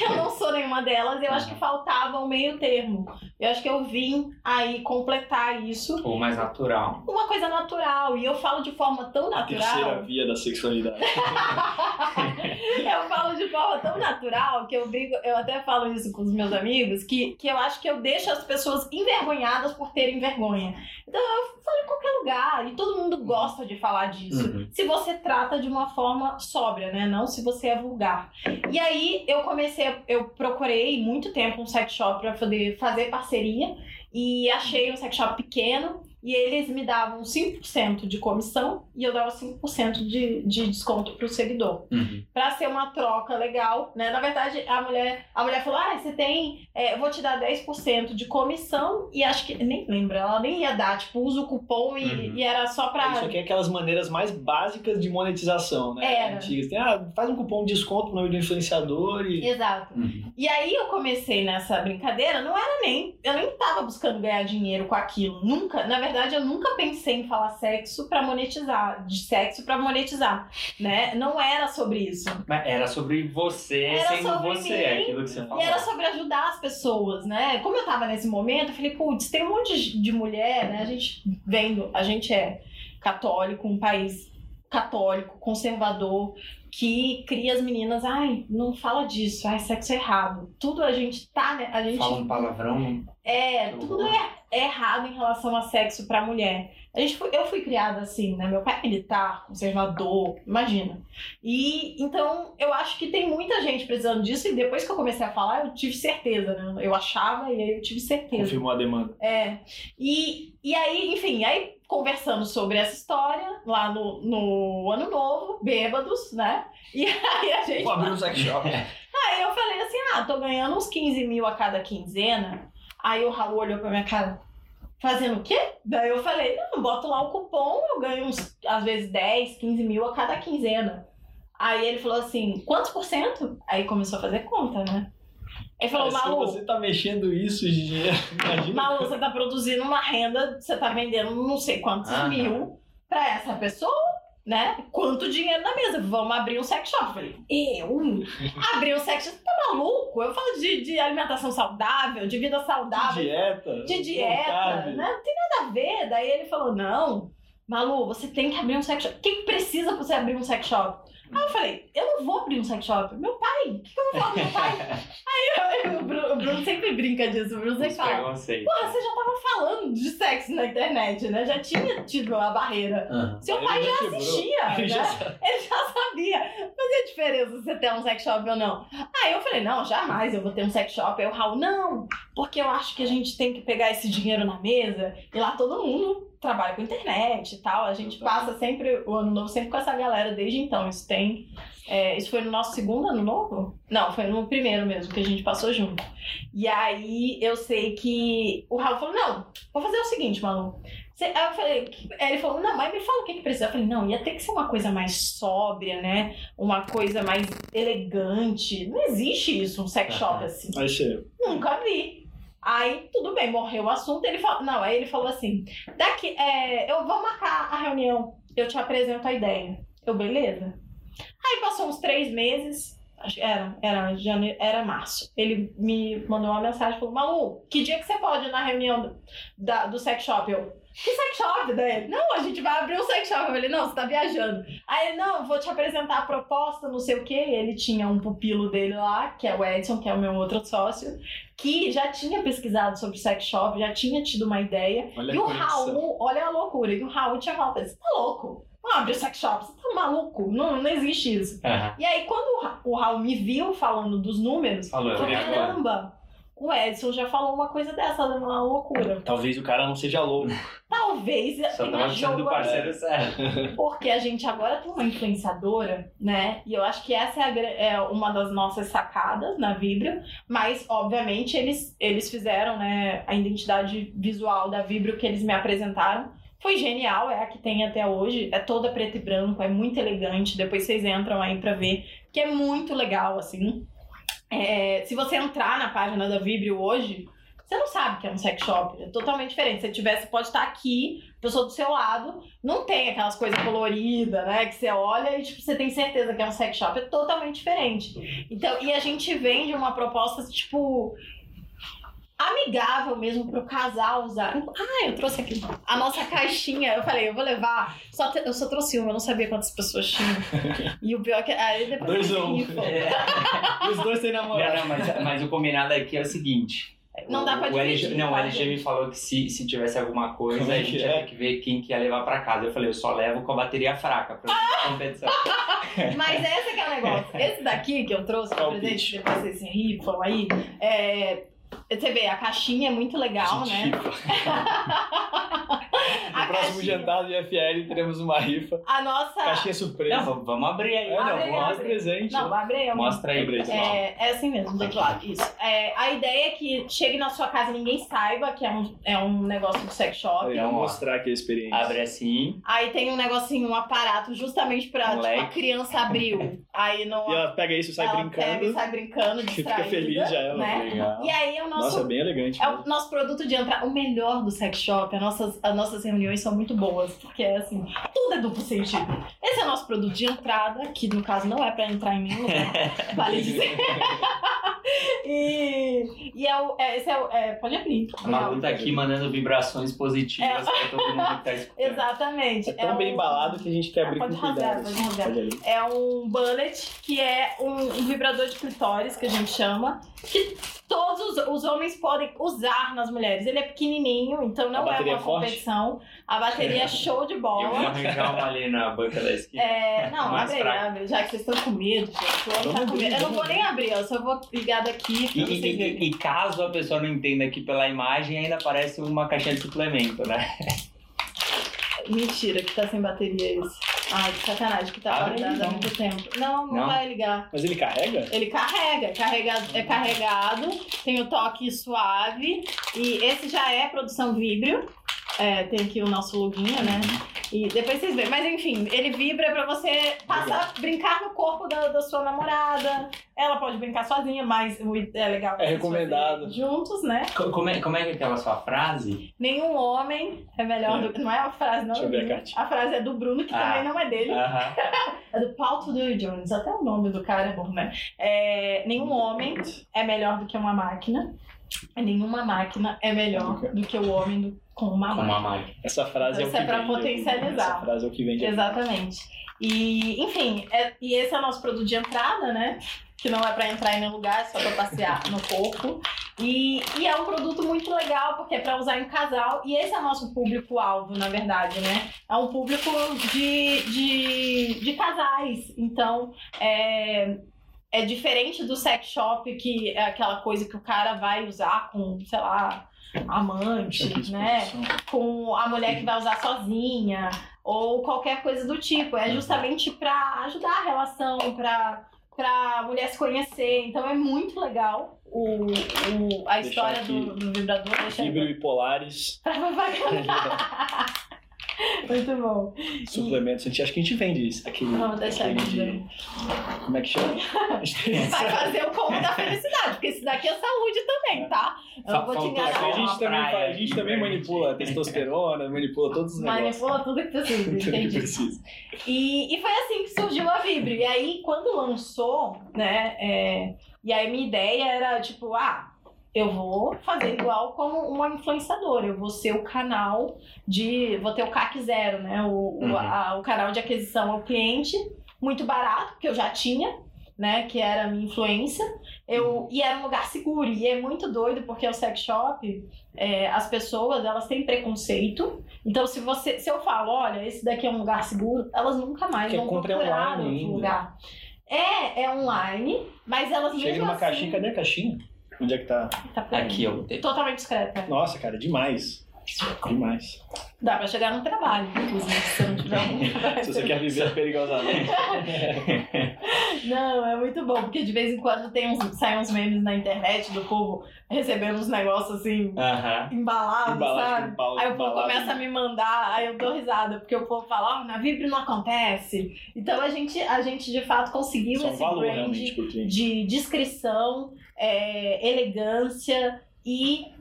Eu não sou nenhuma delas, eu acho que faltava um meio termo. Eu acho que eu vim aí completar isso. Ou mais natural. Uma coisa natural, e eu falo de forma tão A terceira natural. via da sexualidade. (laughs) eu falo de forma tão natural que eu brigo, eu até falo isso com os meus amigos, que, que eu acho que eu deixo as pessoas envergonhadas por terem vergonha. Então eu falo em qualquer lugar e todo mundo gosta de falar disso. Uhum. Se você trata de uma forma sóbria, né? Não se você é vulgar. E aí eu comecei, eu procurei muito tempo um sex shop para poder fazer parceria e achei um sex shop pequeno e eles me davam 5% de comissão e eu dava 5% de, de desconto pro seguidor Uhum. pra ser uma troca legal, né? Na verdade, a mulher, a mulher falou: "Ah, você tem, é, eu vou te dar 10% de comissão" e acho que nem lembra, ela nem ia dar, tipo, usa o cupom e, Uhum. e era só pra Isso aqui é aquelas maneiras mais básicas de monetização, né? Era. Antigas. Tem, ah, faz um cupom de desconto no nome do influenciador e. Exato. Uhum. E aí eu comecei nessa brincadeira, não era nem, eu nem tava buscando ganhar dinheiro com aquilo, nunca, na verdade eu nunca pensei em falar sexo pra monetizar, de sexo pra monetizar, né? Não era sobre isso. Mas era sobre você Era sendo sobre você, mim. é aquilo que você falou. E era sobre ajudar as pessoas, né? Como eu tava nesse momento, eu falei, putz, tem um monte de mulher, né? A gente vendo, a gente é católico, um país católico, conservador, que cria as meninas, ai, não fala disso, ai, sexo é errado. Tudo a gente tá, né? A gente Fala um palavrão. é, tudo é, é errado em relação a sexo pra mulher. A gente foi- eu fui criada assim, né? Meu pai é militar, conservador, imagina. E então eu acho que tem muita gente precisando disso, e depois que eu comecei a falar, eu tive certeza, né? Eu achava e aí eu tive certeza. Confirmou a demanda. É. E, e aí, enfim, aí conversando sobre essa história lá no, no ano novo, bêbados, né? E aí a gente. Vou abrir um sex shop. (laughs) Aí eu falei assim: ah, tô ganhando uns 15 mil a cada quinzena. Aí o Raul olhou pra minha cara, fazendo o quê? Daí eu falei: não, boto lá o cupom, eu ganho uns, às vezes, 10, 15 mil a cada quinzena. Aí ele falou assim: quantos por cento? Aí começou a fazer conta, né? Ele falou: Cara, se Malu, você tá mexendo isso de dinheiro, (laughs) imagina. Malu, você tá produzindo uma renda, você tá vendendo não sei quantos Aham. mil pra essa pessoa, né? Quanto dinheiro na mesa? Vamos abrir um sex shop. Eu falei, eu? (laughs) Abrir um sex shop? Tá maluco? Eu falo de, de alimentação saudável, de vida De saudável, dieta. de dieta, né? Não tem nada a ver. Daí ele falou, não, Malu, você tem que abrir um sex shop. Quem precisa pra você abrir um sex shop? Aí eu falei, eu não vou abrir um sex shop. Meu pai, o que, que eu vou falar pro meu pai? (laughs) Aí eu- o, Bruno, o Bruno sempre brinca disso, o Bruno sempre fala. Porra, você já tava falando de sexo na internet, né? Já tinha tido a barreira. Aham. Seu Ele pai já assistia, Ele né? já (laughs) sabe. Ele já sabia. Mas a diferença se você ter um sex shop ou não? Aí eu falei, não, jamais eu vou ter um sex shop. Aí o Raul, não, porque eu acho que a gente tem que pegar esse dinheiro na mesa e lá todo mundo trabalha com internet e tal. A gente passa sempre o ano novo sempre com essa galera desde então. Isso tem. é, isso foi no nosso segundo ano novo? Não, foi no primeiro mesmo que a gente passou junto. E aí eu sei que o Raul falou: não, vou fazer o seguinte, Malu. Você- Aí eu falei, ele falou, não, mas me fala o que, que precisa. Eu falei, não, ia ter que ser uma coisa mais sóbria, né? Uma coisa mais elegante. Não existe isso, um sex shop assim. Aí você. Nunca vi. Aí, tudo bem, morreu o assunto. Ele falou, não, aí ele falou assim: daqui, é, eu vou marcar a reunião, eu te apresento a ideia. Eu, beleza? Aí passou uns três meses, acho era, era, janeiro, era março. Ele me mandou uma mensagem falou: Malu, que dia que você pode ir na reunião do, da, do sex shop? Eu, que sex shop? Daí ele, não, a gente vai abrir um sex shop. Eu falei, não, você tá viajando. Aí ele, não, vou te apresentar a proposta, não sei o quê. Ele tinha um pupilo dele lá, que é o Edson, que é o meu outro sócio, que já tinha pesquisado sobre sex shop, já tinha tido uma ideia. Olha e o. Raul, olha a loucura, e o Raul tinha falado, você tá louco? Não abre o sex shop, você tá maluco? Não, não existe isso. Aham. E aí, quando o Ra- o Raul me viu falando dos números, Falou, caramba, o Edson já falou uma coisa dessa, uma loucura. Talvez o cara não seja louco. Talvez Só tenha tava precisando do jogo parceiro certo. porque a gente agora tem uma influenciadora, né? E eu acho que essa é, a é uma das nossas sacadas na Vibrio. Mas, obviamente, eles, eles fizeram, né? A identidade visual da Vibrio que eles me apresentaram. Foi genial, é a que tem até hoje. É toda preto e branco, é muito elegante. Depois vocês entram aí pra ver, que é muito legal, assim. É, se você entrar na página da Vibrio hoje, você não sabe que é um sex shop. É totalmente diferente. Se você tivesse, pode estar aqui, pessoa do seu lado, não tem aquelas coisas coloridas, né? Que você olha e tipo, você tem certeza que é um sex shop. É totalmente diferente. Então, e a gente vende uma proposta, tipo. Amigável mesmo pro casal usar. Ah, eu trouxe aqui a nossa caixinha. Eu falei, eu vou levar. Só te- eu só trouxe uma, eu não sabia quantas pessoas tinham. E o pior é que. Aí depois Dois a um. E (laughs) os dois têm Não, namorado. não, mas, mas o combinado aqui é o seguinte. Não dá pra o LG, dividir, Não, o LG me falou que se, se tivesse alguma coisa, Como é a que gente é? ia ter que ver quem que ia levar pra casa. Eu falei, eu só levo com a bateria fraca pra (laughs) competição. (laughs) Mas esse que é o negócio. Esse daqui que eu trouxe pra presente, depois vocês se rifam aí, é. Você vê, a caixinha é muito legal, né? Gente, caixinha. (laughs) jantar do IFL teremos uma rifa. A nossa. Caixinha surpresa. Não, vamos, vamos abrir aí. é, não, abre, vamos abre. presente. Não, abrir. eu- Mostra aí, aí. pessoal. É, é assim mesmo, do outro lado. Isso. É, a ideia é que chegue na sua casa e ninguém saiba que é um, é um negócio de sex shop. Aí, Então, vamos mostrar aqui a experiência. Abre assim. Aí tem um negocinho, um aparato justamente pra Um tipo, a criança abriu. Aí não. E ela pega isso e sai ela brincando. pega e sai brincando, (laughs) distraída. fica feliz já ela. né? Legal. E aí é o nosso. Nossa, bem elegante. É mesmo. o nosso produto de entrada, o melhor do sex shop. As nossas, as nossas reuniões são muito boas, porque é assim, tudo é duplo sentido. Esse é o nosso produto de entrada, que no caso não é pra entrar em nenhum lugar, (laughs) vale dizer. (laughs) e, e é o, é, esse é o. é, pode abrir. A Malu tá aqui mandando vibrações positivas pra todo mundo que tá escutando. (laughs) Exatamente. É tão bem um- embalado que a gente quer abrir Pode com rasgar, cuidado. pode rasgar. É um bullet, que é um, um vibrador de clitóris, que a gente chama, que todos os, os homens podem usar nas mulheres. Ele é pequenininho, então não A é uma é forte? competição. A bateria é (laughs) show de Eu vou bola. arranjar uma ali na banca da esquina. É, não, Mais abre, abre, já que vocês estão com medo, gente. Homem tá com medo. Eu não vou nem abrir, eu só vou ligar daqui E, vocês e- verem. e- e caso a pessoa não entenda aqui pela imagem, ainda parece uma caixinha de suplemento, né? (laughs) Mentira, que tá sem bateria isso. Ai, que sacanagem, que tá Abre, guardado há muito tempo. Não, não, Não? vai ligar. Mas ele carrega? Ele carrega, carregado, é carregado, tem o toque suave e esse já é produção Vibrio. É, tem aqui o nosso loginho, né? E depois vocês veem. Mas enfim, ele vibra pra você passar, brincar no corpo da, da sua namorada. Ela pode brincar sozinha, mas é legal. É recomendado. Juntos, né? Co- Como é, como é que é aquela sua frase? Nenhum homem é melhor do que. Não é a frase, não. Deixa eu ver a cartinha. a frase é do Bruno, que Ah. também não é dele. (laughs) É do Paul Tudor Jones, até o nome do cara é bom, né? É, nenhum homem é melhor do que uma máquina. Nenhuma máquina é melhor do que o homem do- com uma Com máquina. uma máquina. Essa frase é o Isso que é pra vende. potencializar. Essa frase é o que vende. Exatamente. E, enfim, é- e esse é o nosso produto de entrada, né? Que não é pra entrar em nenhum lugar, é só pra passear no corpo. E, e é um produto muito legal, porque é pra usar em casal. E esse é o nosso público-alvo, na verdade, né? É um público de, de, de casais. Então, é, é diferente do sex shop, que é aquela coisa que o cara vai usar com, sei lá, amante, né? com a mulher que vai usar sozinha ou qualquer coisa do tipo. É justamente para ajudar a relação, para para mulher se conhecer. Então é muito legal o, o, a Deixar história aqui. do, do vibrador. Fibro e Polaris, Pra (laughs) propaganda. (laughs) (laughs) muito bom. suplementos. A gente, acho que a gente vende isso. Aquele, Vamos deixar aquele aqui. de- né? Como é que chama? (laughs) Vai fazer o combo da felicidade, porque esse daqui é saúde também, tá? Eu não vou te enganar. a gente também, a gente também pra manipula gente. testosterona, manipula todos os negócios. Manipula tudo que precisa, (laughs) Tudo que entendi. precisa. E, e foi assim que surgiu a Vibre. E aí, quando lançou, né? é, e aí, minha ideia era tipo, ah, eu vou fazer igual como uma influenciadora. Eu vou ser o canal de. Vou ter o CAC zero, né? O, o, Uhum. a- o canal de aquisição ao cliente, muito barato, que eu já tinha, né? Que era a minha influência. Eu, e era um lugar seguro. E é muito doido, porque o sex shop, é, as pessoas, elas têm preconceito. Então, se você, se eu falo, olha, esse daqui é um lugar seguro, elas nunca mais Porque vão compra procurar online outro ainda. lugar. É, é online, mas elas Chega mesmo numa assim... caixinha, cadê a caixinha? Onde é que tá? Tá por. Aqui, ó. Totalmente discreta. Nossa, cara, demais. Demais. Dá pra chegar no trabalho, inclusive, se você não tiver. (laughs) Se você quer viver perigosamente. (laughs) Não, é muito bom, porque de vez em quando tem uns, saem uns memes na internet do povo recebendo uns negócios assim, Aham. embalados, Embalagem sabe? Aí o povo começa a me mandar, aí eu dou risada, porque o povo fala, ó, na Vibre não acontece. Então a gente, a gente de fato conseguiu esse valor brand de discrição, é, elegância e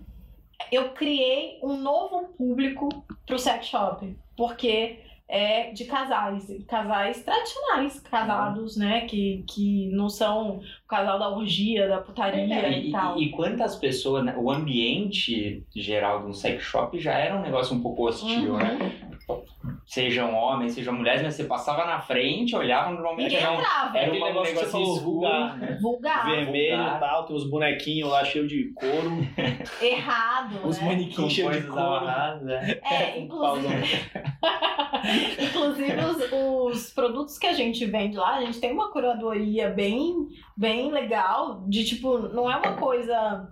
eu criei um novo público pro sex shop, porque é de casais, casais tradicionais, casados, né, que, que não são o casal da orgia, da putaria e, E, tal. e- e quantas pessoas, né? O ambiente geral de um sex shop já era um negócio um pouco hostil, Uhum. né? Sejam homens, sejam mulheres, mas você passava na frente, olhava, normalmente Ninguém era um, entrava. era um negócio que você falou, vulgar, né? Vulgar, Vermelho e tal, tem os bonequinhos lá (laughs) cheios de couro, errado, os né? manequins cheios de couro. amarradas, né? É, (laughs) inclusive, (laughs) inclusive os, os produtos que a gente vende lá, a gente tem uma curadoria bem, bem legal, de tipo, não é uma coisa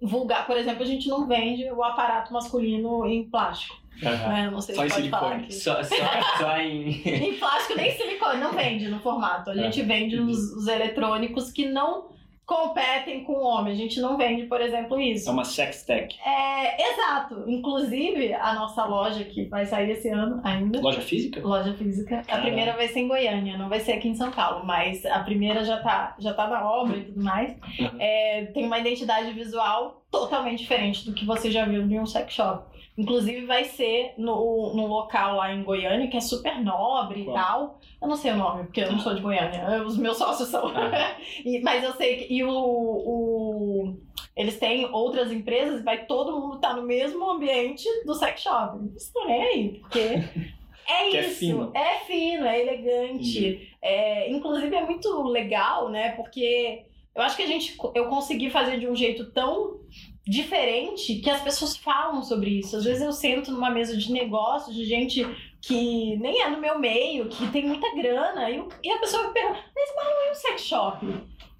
vulgar. Por exemplo, a gente não vende o aparato masculino em plástico, Aham. né? Não sei Só se pode falar silicone. aqui. Só, só, só (laughs) em. Em plástico nem silicone, não vende no formato. A gente vende os, os eletrônicos que não competem com o homem. A gente não vende, por exemplo, isso. É uma sex tech. É, exato. Inclusive, a nossa loja que vai sair esse ano ainda. Loja física? Loja física. A Caramba. primeira vai ser em Goiânia, não vai ser aqui em São Paulo, mas a primeira já tá, já tá na obra e tudo mais. Uhum. É, tem uma identidade visual totalmente diferente do que você já viu em um sex shop. Inclusive vai ser no, no local lá em Goiânia, que é super nobre Qual? e tal. Eu não sei o nome, porque eu não sou de Goiânia. Os meus sócios são. Ah. (laughs) E- mas eu sei que. E o, o- eles têm outras empresas, vai todo mundo estar no mesmo ambiente do sex shop. Estou nem aí, porque. (laughs) É é isso, fino. é fino, é elegante. É, inclusive é muito legal, né? Porque eu acho que a gente eu consegui fazer de um jeito tão diferente que as pessoas falam sobre isso. Às vezes eu sento numa mesa de negócios de gente que nem é do meu meio, que tem muita grana, e, e a pessoa me pergunta, mas Malu, e o sex shop?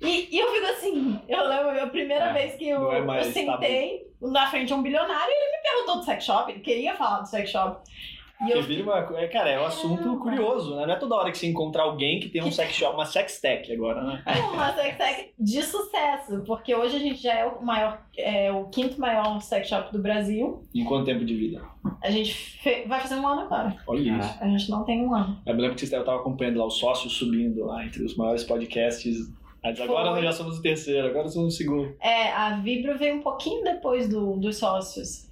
E, e eu fico assim, eu lembro a primeira É, vez que eu, é eu sentei na frente de um bilionário e ele me perguntou do sex shop, ele queria falar do sex shop. E eu vira uma, é, cara, é um assunto curioso, né? Não é toda hora que você encontra alguém que tem um sex shop, uma sex tech agora, né? (laughs) uma sex tech de sucesso, porque hoje a gente já é o maior, é o quinto maior sex shop do Brasil. Em quanto tempo de vida? A gente fe- vai fazer um ano agora. Olha isso. A gente não tem um ano. Eu me lembro que vocês estavam acompanhando lá os sócios subindo lá entre os maiores podcasts. Mas agora Foi. nós já somos o terceiro, agora somos o segundo. É, a Vibro veio um pouquinho depois do, dos sócios.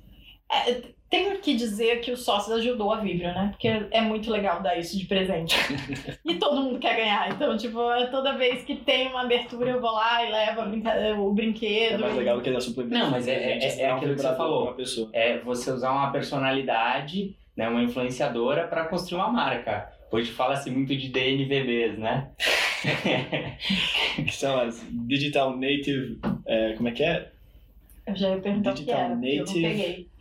É, tenho que dizer que o sócio ajudou a Vibra, né? Porque é muito legal dar isso de presente. (laughs) e todo mundo quer ganhar. Então, tipo, toda vez que tem uma abertura, eu vou lá e levo o brinquedo. É mais legal do que dar suplemento. Não, mas é, é, é, é aquilo que você falou. Uma pessoa. É você usar uma personalidade, né, uma influenciadora para construir uma marca. Hoje fala-se muito de DNVBs, né? (laughs) que são as Digital Native. É, como é que é? Eu já ia perguntar Digital o que era, porque eu não Native. peguei.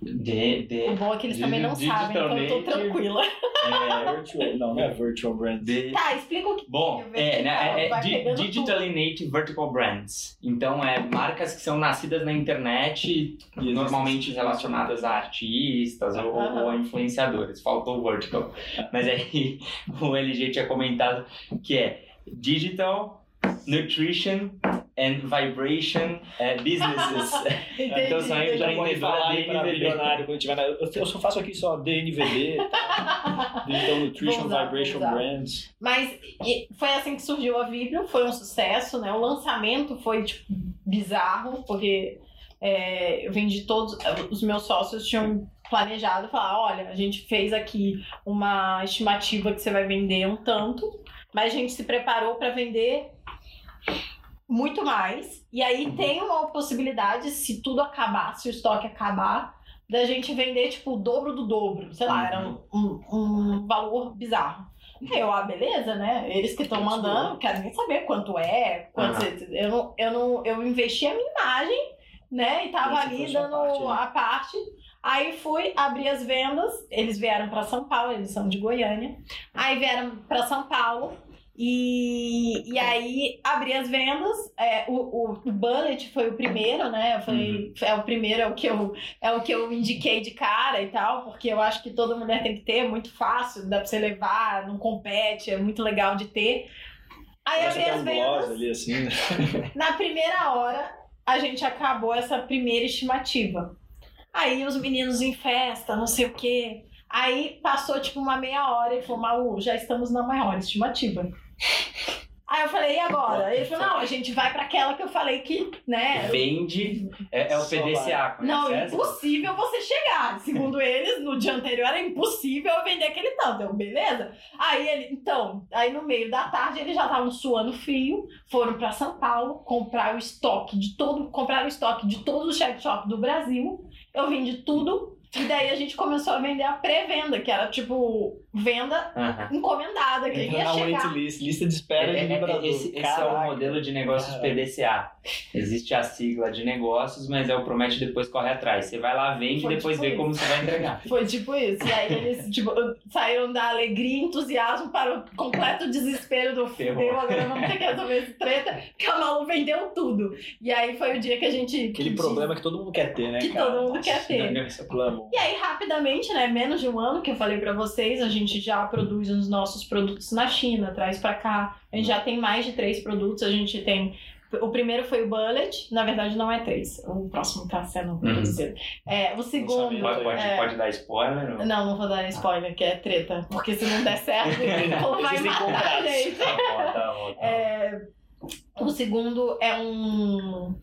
De, de, O bom é que eles também não sabem, então eu tô tranquila. É, virtual, não, não é Virtual Brand. de- Tá, explica o que Bom, Eu vejo é, que né, é, di- pegando Digitally Native Vertical Brands. Então, é marcas que são nascidas na internet, E normalmente relacionadas a artistas ou, ou a influenciadores. Faltou o vertical. (laughs) Mas aí (laughs) o LG tinha comentado que é Digital Nutrition and Vibration eh, Businesses. (laughs) Entendi, Então, são entendi. Já pode falar bilionário quando tiver na... Eu eu só faço aqui só DNVB, tá? (laughs) Digital Nutrition usar, Vibration. Brands. Mas e foi assim que surgiu a Vibrio, foi um sucesso, né? O lançamento foi tipo, bizarro, porque é, eu vendi todos, os meus sócios tinham planejado falar, olha, a gente fez aqui uma estimativa que você vai vender um tanto, mas a gente se preparou para vender muito mais. E aí tem uma possibilidade, se tudo acabar, se o estoque acabar, da gente vender tipo o dobro do dobro. Sei lá, era um, um, um valor bizarro. Aí Eu, ah, beleza, né? Eles que estão mandando, quero nem saber quanto é, quanto você- eu, não, eu, não, eu investi a minha imagem, né? E tava ali a dando parte, né? a parte. Aí fui abrir as vendas, eles vieram para São Paulo, eles são de Goiânia. Aí vieram para São Paulo e, e aí abri as vendas. É, o, o, o Bullet foi o primeiro, né? Foi, Uhum. É o primeiro, é o, que eu, é o que eu indiquei de cara e tal, porque eu acho que toda mulher tem que ter, é muito fácil, dá pra você levar, não compete, é muito legal de ter. Aí Parece abri as vendas. ali, assim, né? (laughs) Na primeira hora, a gente acabou essa primeira estimativa. Aí os meninos em festa, não sei o quê. Aí passou tipo uma meia hora e falou, Maú, já estamos na maior estimativa. Aí eu falei, e agora? Ele falou, não, a gente vai para aquela que eu falei que, né? Vende, é, é o PDCA. Não, essa? impossível você chegar. Segundo (laughs) eles, no dia anterior era impossível eu vender aquele tanto. Eu, beleza? Aí ele, então, aí no meio da tarde eles já estavam suando frio, foram para São Paulo comprar o estoque de todo, compraram o estoque de todos os check shop do Brasil. Eu vendi tudo. E daí a gente começou a vender a pré-venda, que era tipo venda Aham. encomendada, que Entra ia na chegar. waitlist, lista de espera É, de é, é, vibrador. esse, esse é o modelo de negócios Caraca. PDCA. Existe a sigla de negócios, mas é o promete depois corre atrás. Você vai lá, vende e depois tipo vê como você vai entregar. (laughs) Foi tipo isso. E aí eles tipo, saíram da alegria e entusiasmo para o completo desespero do fudeu, agora vamos ter que resolver esse treta, porque a Malu vendeu tudo. E aí foi o dia que a gente. Aquele que- problema que todo mundo quer ter, né, Que cara? todo mundo quer ter. E aí, rapidamente, né? Menos de um ano que eu falei pra vocês, a gente já produz os nossos produtos na China, traz pra cá. A gente já tem mais de três produtos. A gente tem. O primeiro foi o Bullet, na verdade não é três. O próximo tá sendo produzido. É, o segundo. Pode, pode, é, pode dar spoiler? Ou... Não, não vou dar spoiler, que é treta. Porque se não der certo, (laughs) o vai Existem matar a gente. Tá bom, tá bom. Tá bom. É, o segundo é um,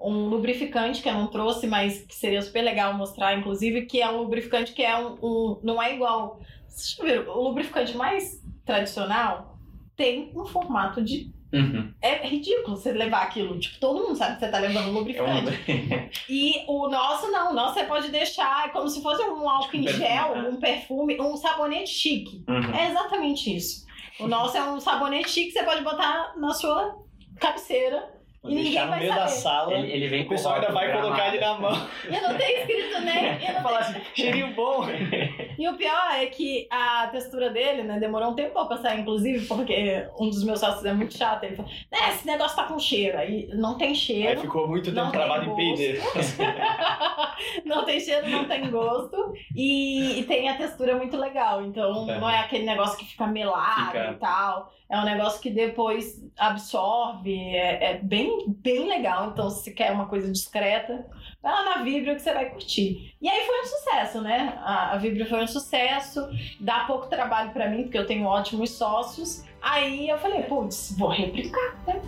um lubrificante que eu não trouxe, mas que seria super legal mostrar, inclusive, que é um lubrificante que é um. um- não é igual. Deixa eu ver, o lubrificante mais tradicional tem um formato de. Uhum. É ridículo você levar aquilo. Tipo, todo mundo sabe que você tá levando um É um... lubrificante. (laughs) E o nosso não, o nosso você pode deixar é como se fosse um álcool em Perfume, gel, né? um perfume, um sabonete chique. Uhum. É exatamente isso. O nosso é um sabonete chique que você pode botar na sua cabeceira. Vou E ninguém deixar no vai meio da saber. sala. Ele, ele vem O pessoal ainda vai rótulo colocar ele gramado. na mão. E não tem escrito (laughs) nem. E, não Falar assim, cheirinho bom. (laughs) e o pior é que a textura dele, né, demorou um tempo pra sair, inclusive, porque um dos meus sócios é muito chato. Ele falou: né, esse negócio tá com cheiro. Aí não tem Aí cheiro. ficou muito Não tempo tem travado em P&D. (laughs) não tem cheiro, não tem gosto. E, e tem a textura muito legal. Então É. não é aquele negócio que fica melado Fica- e tal. É um negócio que depois absorve. É, é bem, bem legal. Então, se você quer uma coisa discreta, vai lá na Vibrio que você vai curtir. E aí foi um sucesso, né? A, a foi um sucesso. Dá pouco trabalho pra mim, porque eu tenho ótimos sócios. Aí eu falei, putz, vou replicar, né?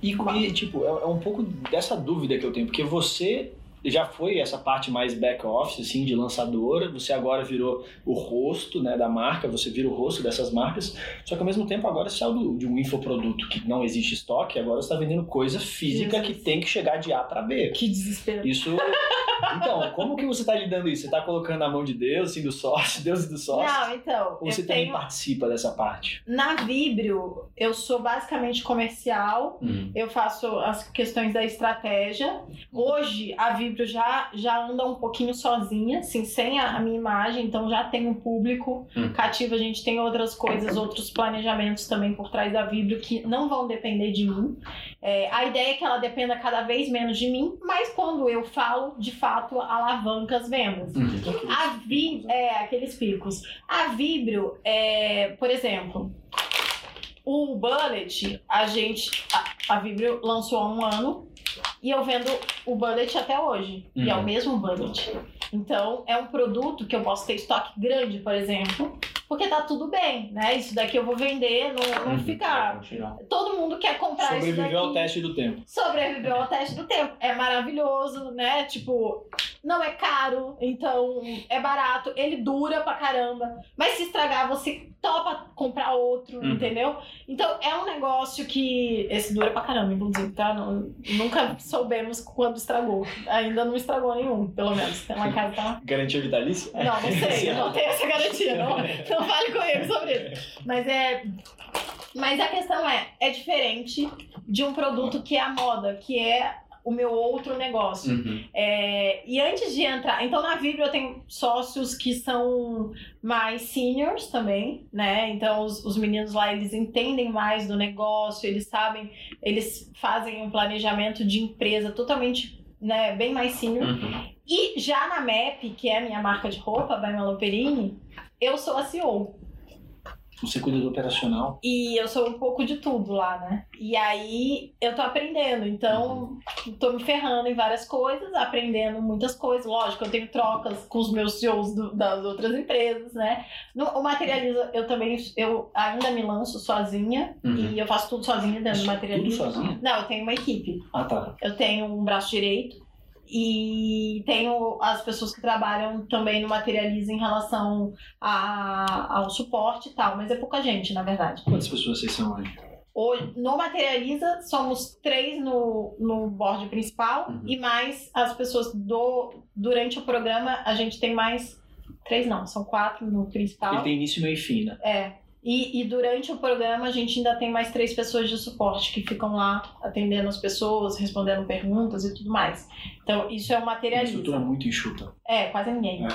E, e, tipo, é, é um pouco dessa dúvida que eu tenho, porque você já foi essa parte mais back office, assim, de lançadora, você agora virou o rosto, né, da marca, você vira o rosto dessas marcas, só que ao mesmo tempo agora você saiu de um infoproduto que não existe estoque, agora você está vendendo coisa física que tem que chegar de A para B. Que desespero. Isso. Então, como que você está lidando isso? Você está colocando na mão de Deus, assim, do sócio, (laughs) Deus e do sócio? Não, então, Ou você eu também tenho... participa dessa parte? Na Vibrio, eu sou basicamente comercial, Hum. eu faço as questões da estratégia. Hoje, a Vibrio já, já anda um pouquinho sozinha, assim, sem a, a minha imagem, então já tem um público Hum. cativo. A gente tem outras coisas, outros planejamentos também por trás da Vibrio que não vão depender de mim. É, a ideia é que ela dependa cada vez menos de mim, mas quando eu falo, de fato, alavanca as vendas. Hum. A Vi, é, aqueles picos. A Vibrio, é, por exemplo, o Bullet, a gente, a, a Vibrio lançou há um ano e eu vendo o Bullet até hoje. E é o Uhum. mesmo Bullet. Então, é um produto que eu posso ter estoque grande, por exemplo, porque tá tudo bem, né? Isso daqui eu vou vender, não, não Uhum. ficar. Todo mundo quer comprar isso daqui Sobreviveu ao teste do tempo. sobreviveu ao teste do tempo. É maravilhoso, né? Tipo, não é caro, então é barato, ele dura pra caramba. Mas se estragar, você topa comprar outro, Uhum. entendeu? Então é um negócio que. Esse dura pra caramba, inclusive, tá? Não- nunca soubemos quando estragou. Ainda não estragou nenhum, pelo menos. (laughs) Lá em casa tá. Garantia vitalícia? Não, não sei, (laughs) eu não tenho essa garantia. Não, não (laughs) (laughs) fale comigo sobre isso. Mas é. Mas a questão é, é diferente de um produto que é a moda, que é o meu outro negócio. Uhum. É, e antes de entrar, então na Vibra eu tenho sócios que são mais seniors também, né? Então os, os meninos lá eles entendem mais do negócio, eles sabem, eles fazem um planejamento de empresa totalmente, né, bem mais senior. Uhum. E já na MAP, que é a minha marca de roupa, by Melo Perini, eu sou a CEO. Você cuida do operacional. E eu sou um pouco de tudo lá, né? E aí eu tô aprendendo, então tô me ferrando em várias coisas, aprendendo muitas coisas. Lógico, eu tenho trocas com os meus CEOs do- das outras empresas, né? No, o Materializa, eu também, eu ainda me lanço sozinha Uhum. e eu faço tudo sozinha dentro do Tudo Materializa. sozinha? Não, eu tenho uma equipe. Ah, tá. Eu tenho um braço direito e tenho as pessoas que trabalham também no Materializa em relação a- ao suporte e tal, mas é pouca gente, na verdade. Quantas pessoas vocês são hoje? Hoje, no Materializa, somos três no, no board principal Uhum. e mais as pessoas do. Durante o programa, a gente tem mais. Três não, são quatro no principal. Ele tem início, meio e fim, né? É. E, e durante o programa, a gente ainda tem mais três pessoas de suporte que ficam lá atendendo as pessoas, respondendo perguntas e tudo mais. Então, isso é o Uma Materializa. estrutura muito enxuta. É, quase ninguém.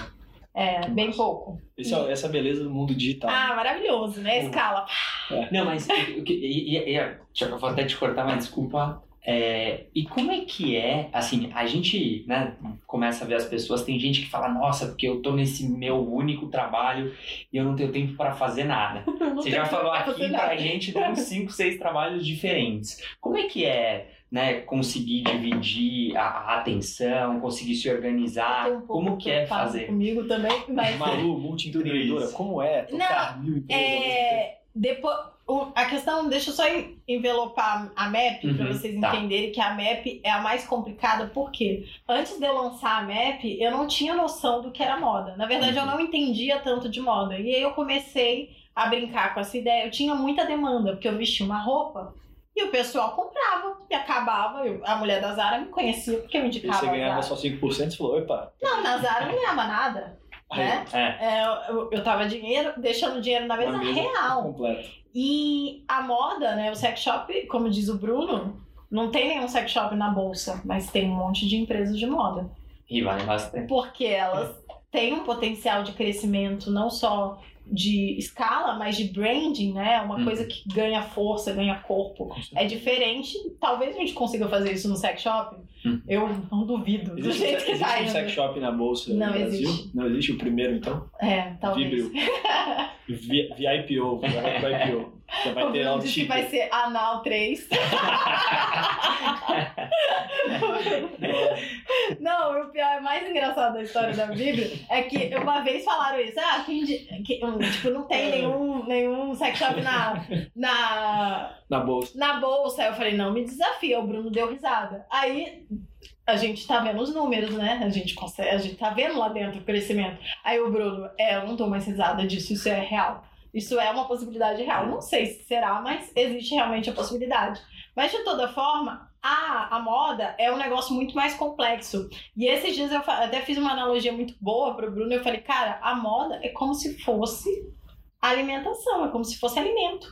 É, Que bem massa. pouco. Esse é- essa é a beleza do mundo digital. Ah, maravilhoso, né? Escala. Não, mas o que- e, e, e, deixa eu vou até te cortar, mas desculpa. É, e como é que é, assim, a gente, né, começa a ver as pessoas, tem gente que fala, nossa, porque eu tô nesse meu único trabalho e eu não tenho tempo pra fazer nada. (laughs) Não Você já falou aqui nada. pra gente de uns 5, 6 trabalhos diferentes. Como é que é, né, conseguir dividir a, a atenção, conseguir se organizar? um Como que é fazer? Comigo também, mas Malu, multi-empreendedora, Isso. como é tocar mil empresas? É, depois, o- a questão, deixa eu só en- envelopar a MAP para Uhum, vocês tá. entenderem que a MAP é a mais complicada, porque antes de eu lançar a MAP, eu não tinha noção do que era moda. Na verdade, Uhum. eu não entendia tanto de moda. E aí eu comecei a brincar com essa ideia. Eu tinha muita demanda, porque eu vestia uma roupa e o pessoal comprava e acabava. Eu- a mulher da Zara me conhecia porque eu E indicava você a ganhava só 5%, você falou, opa. Não, na Zara eu não ganhava nada. Né? É, É, eu, eu tava dinheiro, deixando dinheiro na mesa Na mesa. real. completo. E a moda, né? O sex shop, como diz o Bruno, não tem nenhum sex shop na bolsa, mas tem um monte de empresas de moda. e vale bastante. Porque elas têm um potencial de crescimento não só de escala, mas de branding, né? Uma Uhum. coisa que ganha força, ganha corpo. É diferente. Talvez a gente consiga fazer isso no sex shop. Uhum. Eu não duvido. Do Existe, jeito que existe tá um sex shop na bolsa Não no Brasil? existe. Não existe o primeiro, então? É, talvez. Vibrio. Vi- VIPO, (laughs) vai IPO. Já vai o ter disse que vai ser anal 3. (laughs) Não, o pior, é mais engraçado da história da Bíblia é que uma vez falaram isso. Ah, quem, que, tipo, não tem nenhum, nenhum sex shop na, na, Na bolsa. na bolsa. Aí eu falei, não me desafia. O Bruno deu risada. Aí a gente tá vendo os números, né? A gente consegue, a gente tá vendo lá dentro o crescimento. Aí o Bruno, é, eu não tô mais risada disso, isso é real. Isso é uma possibilidade real. Não sei se será, mas existe realmente a possibilidade. Mas de toda forma, a, a moda é um negócio muito mais complexo. E esses dias eu até fiz uma analogia muito boa pro Bruno. Eu falei, cara, a moda é como se fosse alimentação, é como se fosse alimento.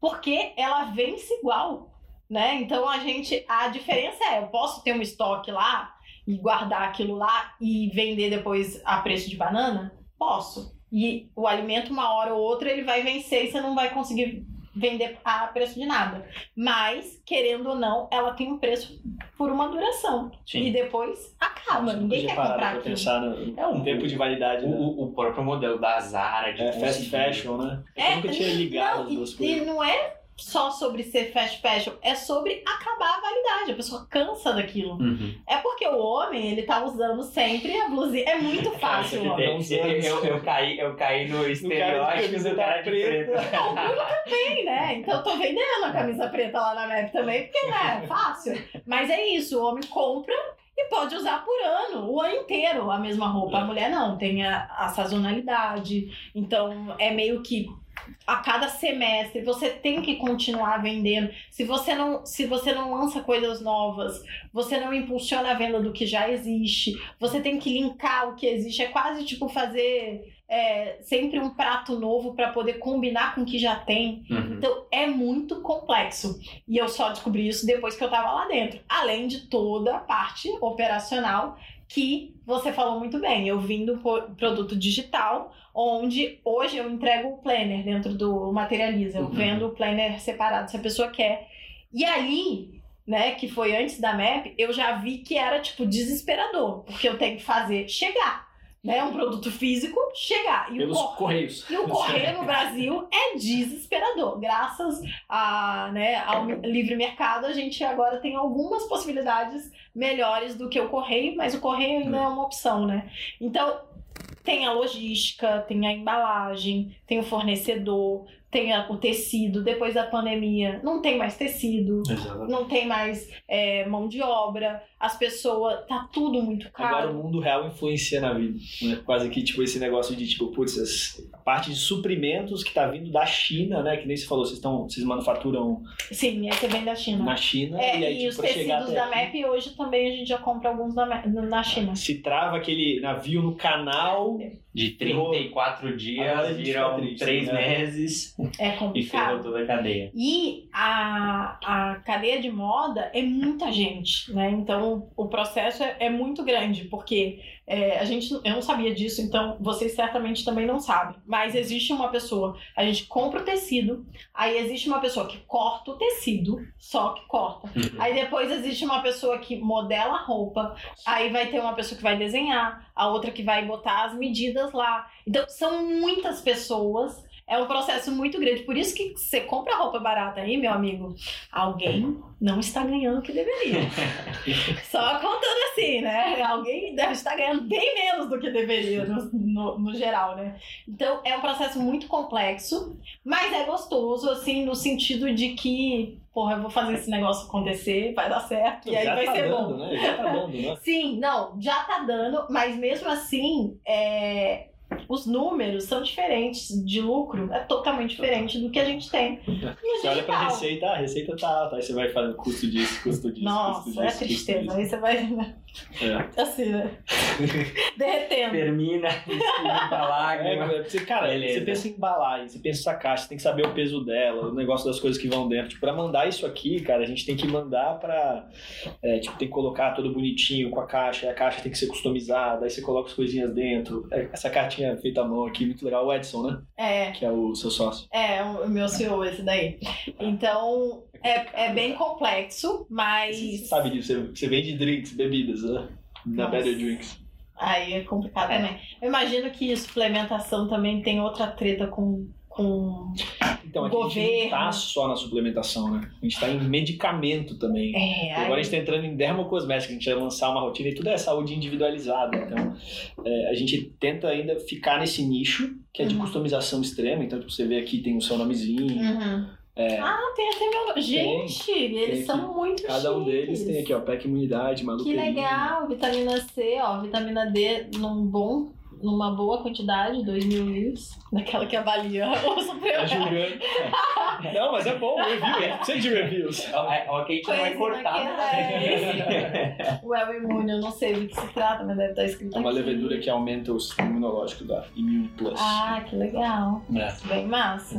Porque ela vence igual, né? Então a gente, a diferença é, eu posso ter um estoque lá e guardar aquilo lá e vender depois a preço de banana? Posso. E o alimento, uma hora ou outra, ele vai vencer e você não vai conseguir vender a preço de nada. Mas, querendo ou não, ela tem um preço por uma duração. E Sim. depois acaba. Ninguém Nunca quer comprar pra aquilo. pensar no, É um- tempo de validade, O, né? o- o próprio modelo da Zara, de É, fast fashion, né? Eu É, nunca tinha ligado Não, as duas e, coisas. e não é só sobre ser fast fashion, é sobre acabar a validade. A pessoa cansa daquilo. Uhum. É porque o homem, ele tá usando sempre a blusinha. É muito (laughs) fácil, ó. tem- Eu, eu, eu caí, eu caí no estereótipo do cara de preta. preto. (laughs) Não, o Bruno também, né? Então eu tô vendendo a camisa preta lá na MEP também, porque, né, é fácil. Mas é isso, o homem compra e pode usar por ano, o ano inteiro, a mesma roupa. A mulher não, tem a, a sazonalidade. Então é meio que a cada semestre você tem que continuar vendendo. Se você não, se você não lança coisas novas, você não impulsiona a venda do que já existe, você tem que linkar o que existe. É quase tipo fazer é, sempre um prato novo para poder combinar com o que já tem. Uhum. Então é muito complexo. E eu só descobri isso depois que eu tava lá dentro. Além de toda a parte operacional que você falou muito bem. Eu vim do produto digital, onde hoje eu entrego o planner dentro do Materializa. Eu Uhum. vendo o planner separado se a pessoa quer. E ali, né, que foi antes da MAP, eu já vi que era tipo desesperador, porque eu tenho que fazer chegar. Né, um produto físico chegar. E o Pelos cor- correios. e o correio no Brasil é desesperador. Graças a, né, ao livre mercado, a gente agora tem algumas possibilidades melhores do que o correio, mas o correio ainda é uma opção, né? Então, tem a logística, tem a embalagem, tem o fornecedor, tem a- o tecido. Depois da pandemia, não tem mais tecido. Não tem mais é, mão de obra, as pessoas. Tá tudo muito caro. Agora o mundo real influencia na vida. Né? Quase que tipo esse negócio de tipo, putz, a parte de suprimentos que tá vindo da China, né? Que nem você falou, vocês estão, vocês manufaturam Sim, esse vem da China. na China É, e aí e tipo, os tecidos da aqui, MEP hoje também a gente já compra alguns na, na China. se trava aquele navio no canal, De 34 Agora a dias gente viram fica triste, 3 né? meses É e ferrou complicado. toda a cadeia. E a, a cadeia de moda é muita gente, né? Então o processo é, é muito grande, porque é, a gente, eu não sabia disso, então vocês certamente também não sabem. Mas existe uma pessoa, a gente compra o tecido, aí existe uma pessoa que corta o tecido, só que corta. Aí depois existe uma pessoa que modela a roupa, aí vai ter uma pessoa que vai desenhar, a outra que vai botar as medidas lá. Então são muitas pessoas. É um processo muito grande. Por isso que você compra roupa barata aí, meu amigo. Alguém não está ganhando o que deveria. (laughs) Só contando assim, né? Alguém deve estar ganhando bem menos do que deveria, no, no, no geral, né? Então é um processo muito complexo, mas é gostoso, assim, no sentido de que, porra, eu vou fazer esse negócio acontecer, vai dar certo, e aí já vai tá ser dando, bom. né? Já tá dando, né? Sim, não, já tá dando, mas mesmo assim, é, os números são diferentes de lucro, é totalmente diferente do que a gente tem no (laughs) Você olha pra digital. receita, a receita tá alta, aí você vai fazendo custo disso, custo disso, Nossa, custo é disso, tristeza. custo Aí você vai né, disso. É. assim, né? (laughs) Derretendo. Termina, (laughs) a É, lágrima. é, você, cara, Beleza. você pensa em embalagem, você pensa essa caixa, você tem que saber o peso dela, o negócio das coisas que vão dentro. Tipo, pra mandar isso aqui, cara, a gente tem que mandar pra. é, tipo, tem que colocar tudo bonitinho com a caixa, e a caixa tem que ser customizada, aí você coloca as coisinhas dentro. É, essa cartinha feita à mão aqui, muito legal. O Edson, né? É, Que é o seu sócio. é o meu CEO esse daí. Então, é, é bem complexo, mas Você sabe disso, você, você vende drinks, bebidas, né? Na Nossa. Better Drinks. aí é complicado também. Eu imagino que suplementação também tem outra treta com, com Então, o aqui a gente não governo. tá só na suplementação, né? A gente tá em medicamento também. é, Agora a gente tá entrando em dermocosmética, a gente vai lançar uma rotina e tudo é saúde individualizada. Então, é, a gente tenta ainda ficar nesse nicho, que é de Uhum. customização extrema. Então, tipo, você vê aqui tem o seu nomezinho. Uhum. Ah, tem até meu. Gente, eles tem são muito Cada um deles tem aqui, ó, PEC Imunidade, Que maluqueria. legal, vitamina C, ó, vitamina D num bom, numa boa quantidade, 2 mil litros, daquela que avalia o (laughs) Tá suplemento. julgando. (laughs) Não, mas é bom, review, hein? Precisa de reviews. Ó, é- que a gente não vai Conhecido cortar. aqui, né? (laughs) O El Imune, eu não sei do que se trata, mas deve estar escrito É uma aqui. levedura que aumenta o sistema imunológico da Immune Plus. Ah, que legal. É. Bem massa.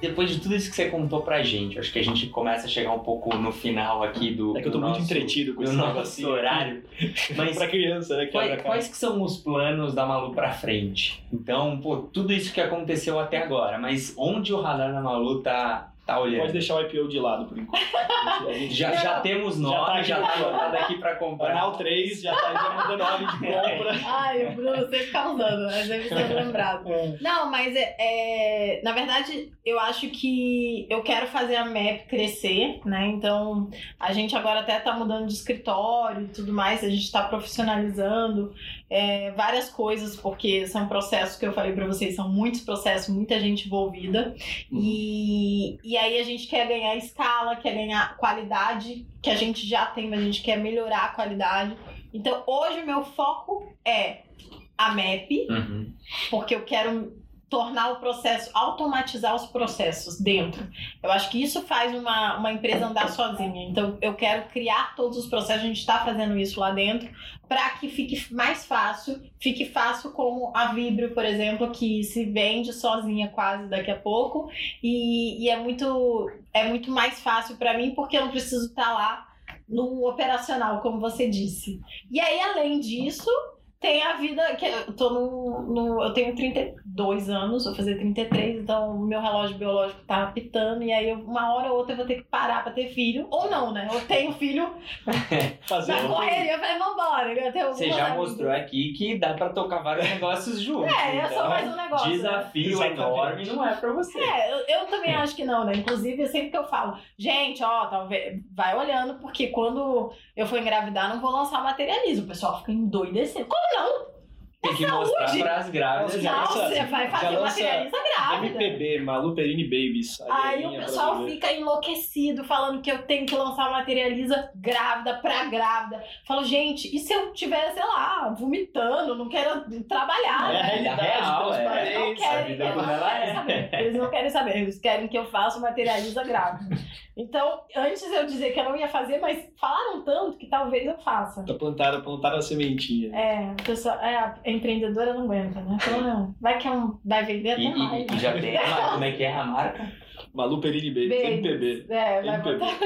Depois de tudo isso que você contou pra gente, acho que a gente começa a chegar um pouco no final aqui do. É que eu tô do muito nosso- entretido com esse nosso horário. (laughs) Mas pra criança, né? Que Quais, quais que são os planos da Malu pra frente? Então, pô, tudo isso que aconteceu até agora, mas onde o radar da Malu tá, tá olhando? Pode deixar o IPO de lado por enquanto. (laughs) Já, já temos Já nome, tá já tá no- anotado aqui pra comprar. Canal 3 já tá já mandando ordem de (laughs) compra. Ai, Você causando, mas deve ser (laughs) lembrado. Não, mas é, é- na verdade eu acho que eu quero fazer a MAP crescer, né? Então a gente agora até tá mudando de escritório e tudo mais, a gente tá profissionalizando é, várias coisas, porque são processos que eu falei pra vocês, são muitos processos, muita gente envolvida. E, e aí a gente quer ganhar escala, quer ganhar qualidade, que a gente já tem, mas a gente quer melhorar a qualidade. Então hoje o meu foco é a MAP, Uhum. porque eu quero tornar o processo, automatizar os processos dentro. Eu acho que isso faz uma, uma empresa andar sozinha. Então, eu quero criar todos os processos, a gente está fazendo isso lá dentro, para que fique mais fácil, fique fácil como a Vibrio, por exemplo, que se vende sozinha quase daqui a pouco, e, e é, muito, é muito mais fácil para mim, porque eu não preciso estar lá no operacional, como você disse. E aí, além disso, tem a vida que eu tô no, no- eu tenho 32 anos, vou fazer 33, então o meu relógio biológico tá apitando e aí eu- uma hora ou outra eu vou ter que parar pra ter filho ou não, né? Eu tenho filho (laughs) Fazer na correria, eu falei, vambora, eu tenho Você já mostrou aqui que dá pra tocar vários negócios juntos. É, eu então, sou mais um negócio. né? Desafio Exatamente. enorme não é pra você. É, eu, eu também acho que não, né? Inclusive, sempre que eu falo, gente, ó, talvez vai olhando, porque quando eu for engravidar, não vou lançar materialismo. O pessoal fica endoidecendo. Como não? Tem que mostrar saúde. pras grávidas. Nossa, já Não, lança- você vai fazer lança materializa grávida. MPB, Malu Perini Babies. Aí o Alianha pessoal fica enlouquecido falando que eu tenho que lançar materializa grávida pra grávida. Falo, gente, e se eu tiver, sei lá, vomitando, não quero trabalhar? É a né? realidade, real, é. Eles não querem, a como não quero é. saber. Eles não querem saber, eles querem que eu faça materializa grávida. Então, antes eu dizer que eu não ia fazer, mas falaram tanto que talvez eu faça. Plantaram, plantaram a sementinha. É, a pessoa, é, a empreendedora não aguenta, né? Então, não, vai que é um, vai vender até E, mais. e- e já tem a, como é que é a marca? Malu Perini Babies. MPB. É, vai MPB. botar,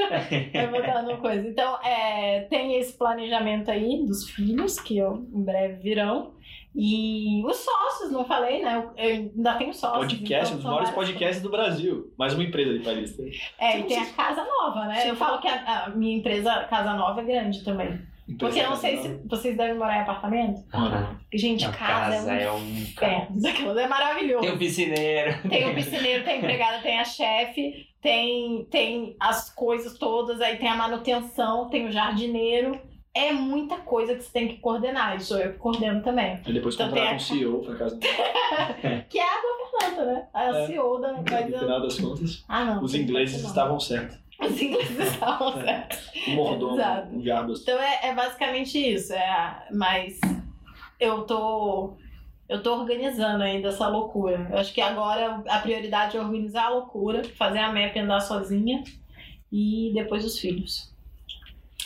vai botar no coisa. Então, é, tem esse planejamento aí dos filhos, que eu, em breve virão. E os sócios, não falei, né? Eu, ainda tenho sócios. Podcast, então um dos maiores podcasts do Brasil. Mais uma empresa de Paris. É, e tem a Casa Nova, né? Você Eu falo que a, a minha empresa Casa Nova é grande também. Porque eu não sei se vocês devem morar em apartamento. Ah, Gente, a casa, é um um inferno. (laughs) Aquilo é maravilhoso. Tem o piscineiro. Tem o piscineiro, tem a empregada, tem a chefe, tem, tem as coisas todas, aí tem a manutenção, tem o jardineiro. É muita coisa que você tem que coordenar. Sou eu que coordeno também. E depois Então contrata tem um a- CEO pra casa. (laughs) Que é a governanta, né? A É. CEO da. No final das contas, Ah, não. os ingleses estavam certos. Os ingleses estavam certos. O mordomo, Exato. o Garbas. Então é, é basicamente isso. É, a- mas eu tô. Eu tô organizando ainda essa loucura. Eu acho que agora a prioridade é organizar a loucura, fazer a MEP andar sozinha e depois os filhos.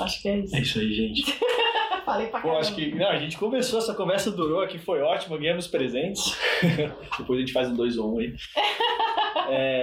Acho que é isso. É isso aí, gente. (laughs) Falei pra Pô, caramba. acho que. Não, a gente conversou, essa conversa durou aqui, foi ótimo, ganhamos presentes. (laughs) Depois a gente faz um 2 ou 1 um aí. (laughs)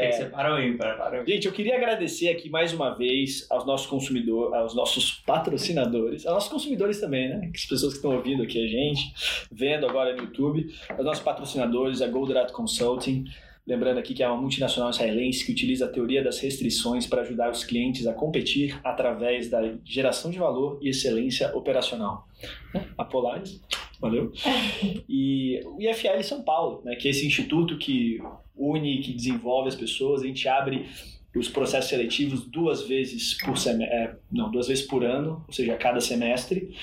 Tem que o ímpar. para o- Gente, eu queria agradecer aqui mais uma vez aos nossos consumidores, aos nossos patrocinadores, aos nossos consumidores também, né? As pessoas que estão ouvindo aqui a gente, vendo agora no YouTube, aos nossos patrocinadores, a Goldrato Consulting, Lembrando aqui que é uma multinacional israelense que utiliza a teoria das restrições para ajudar os clientes a competir através da geração de valor e excelência operacional. A Polaris, valeu. (laughs) E o IFL São Paulo, né, que é esse instituto que une, que desenvolve as pessoas. A gente abre os processos seletivos duas vezes por sem... é, não, duas vezes por ano, ou seja, a cada semestre.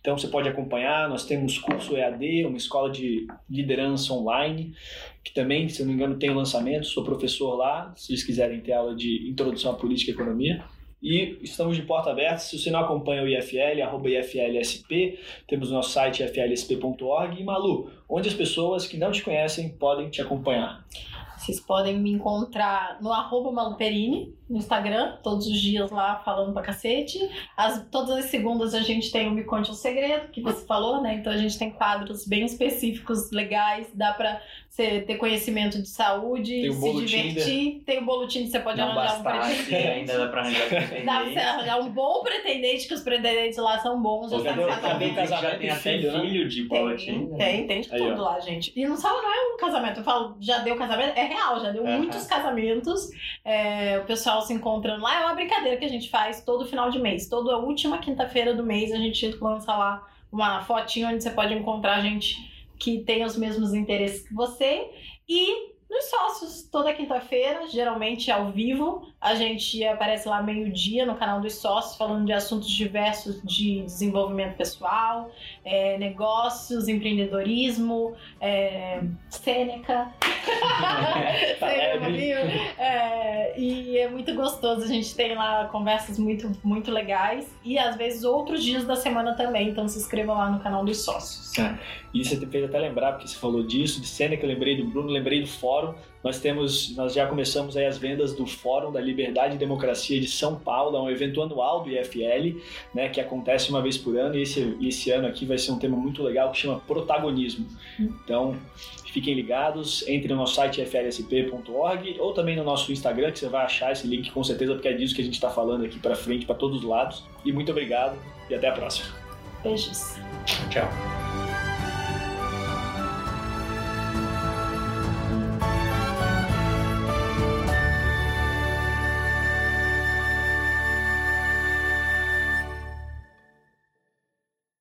Então você pode acompanhar, nós temos curso EAD, uma escola de liderança online, que também, se eu não me engano, tem lançamento, sou professor lá, se vocês quiserem ter aula de introdução à política e economia. E estamos de porta aberta. Se você não acompanha o IFL, arroba IFLSP, temos o nosso site iflsp.org. E Malu, onde as pessoas que não te conhecem podem te acompanhar? Vocês podem me encontrar no arroba Maluperini, no Instagram, todos os dias lá falando pra cacete. As, todas as segundas a gente tem o Me Conte um Segredo, que você falou, né? Então a gente tem quadros bem específicos, legais, dá pra você ter conhecimento de saúde, se divertir. Tinder. Tem o bolo Tinder, você pode Não arranjar um pretendente. Ainda dá pra arranjar (laughs) pretendente. Dá pra você arranjar um bom pretendente, que os pretendentes lá são bons. Já, já, sabe já tem até filho, né? filho de bolo Tinder. Tem, tem de tudo lá, gente. E não sabe, não é um casamento. Eu falo, já deu casamento? É real, já deu muitos casamentos. É, o pessoal se encontrando lá. É uma brincadeira que a gente faz todo final de mês. Toda última quinta-feira do mês a gente lança lá uma fotinho onde você pode encontrar gente que tem os mesmos interesses que você. E nos sócios, toda quinta-feira, geralmente ao vivo, a gente aparece lá meio-dia no canal dos sócios, falando de assuntos diversos de desenvolvimento pessoal, é, negócios, empreendedorismo, é, Sêneca. (laughs) é, e é muito gostoso, a gente tem lá conversas muito, muito legais e às vezes outros dias da semana também, então se inscrevam lá no canal dos sócios. É. E você fez até lembrar, porque você falou disso, de Sêneca, eu lembrei do Bruno, lembrei do fórum. Nós temos, nós já começamos aí as vendas do Fórum da Liberdade e Democracia de São Paulo, é um evento anual do IFL, né, que acontece uma vez por ano, e esse, esse ano aqui vai ser um tema muito legal que chama protagonismo. Então, fiquem ligados, entre no nosso site iflsp.org ou também no nosso Instagram, que você vai achar esse link com certeza, porque é disso que a gente está falando aqui para frente, para todos os lados. E muito obrigado e até a próxima. Beijos. Tchau.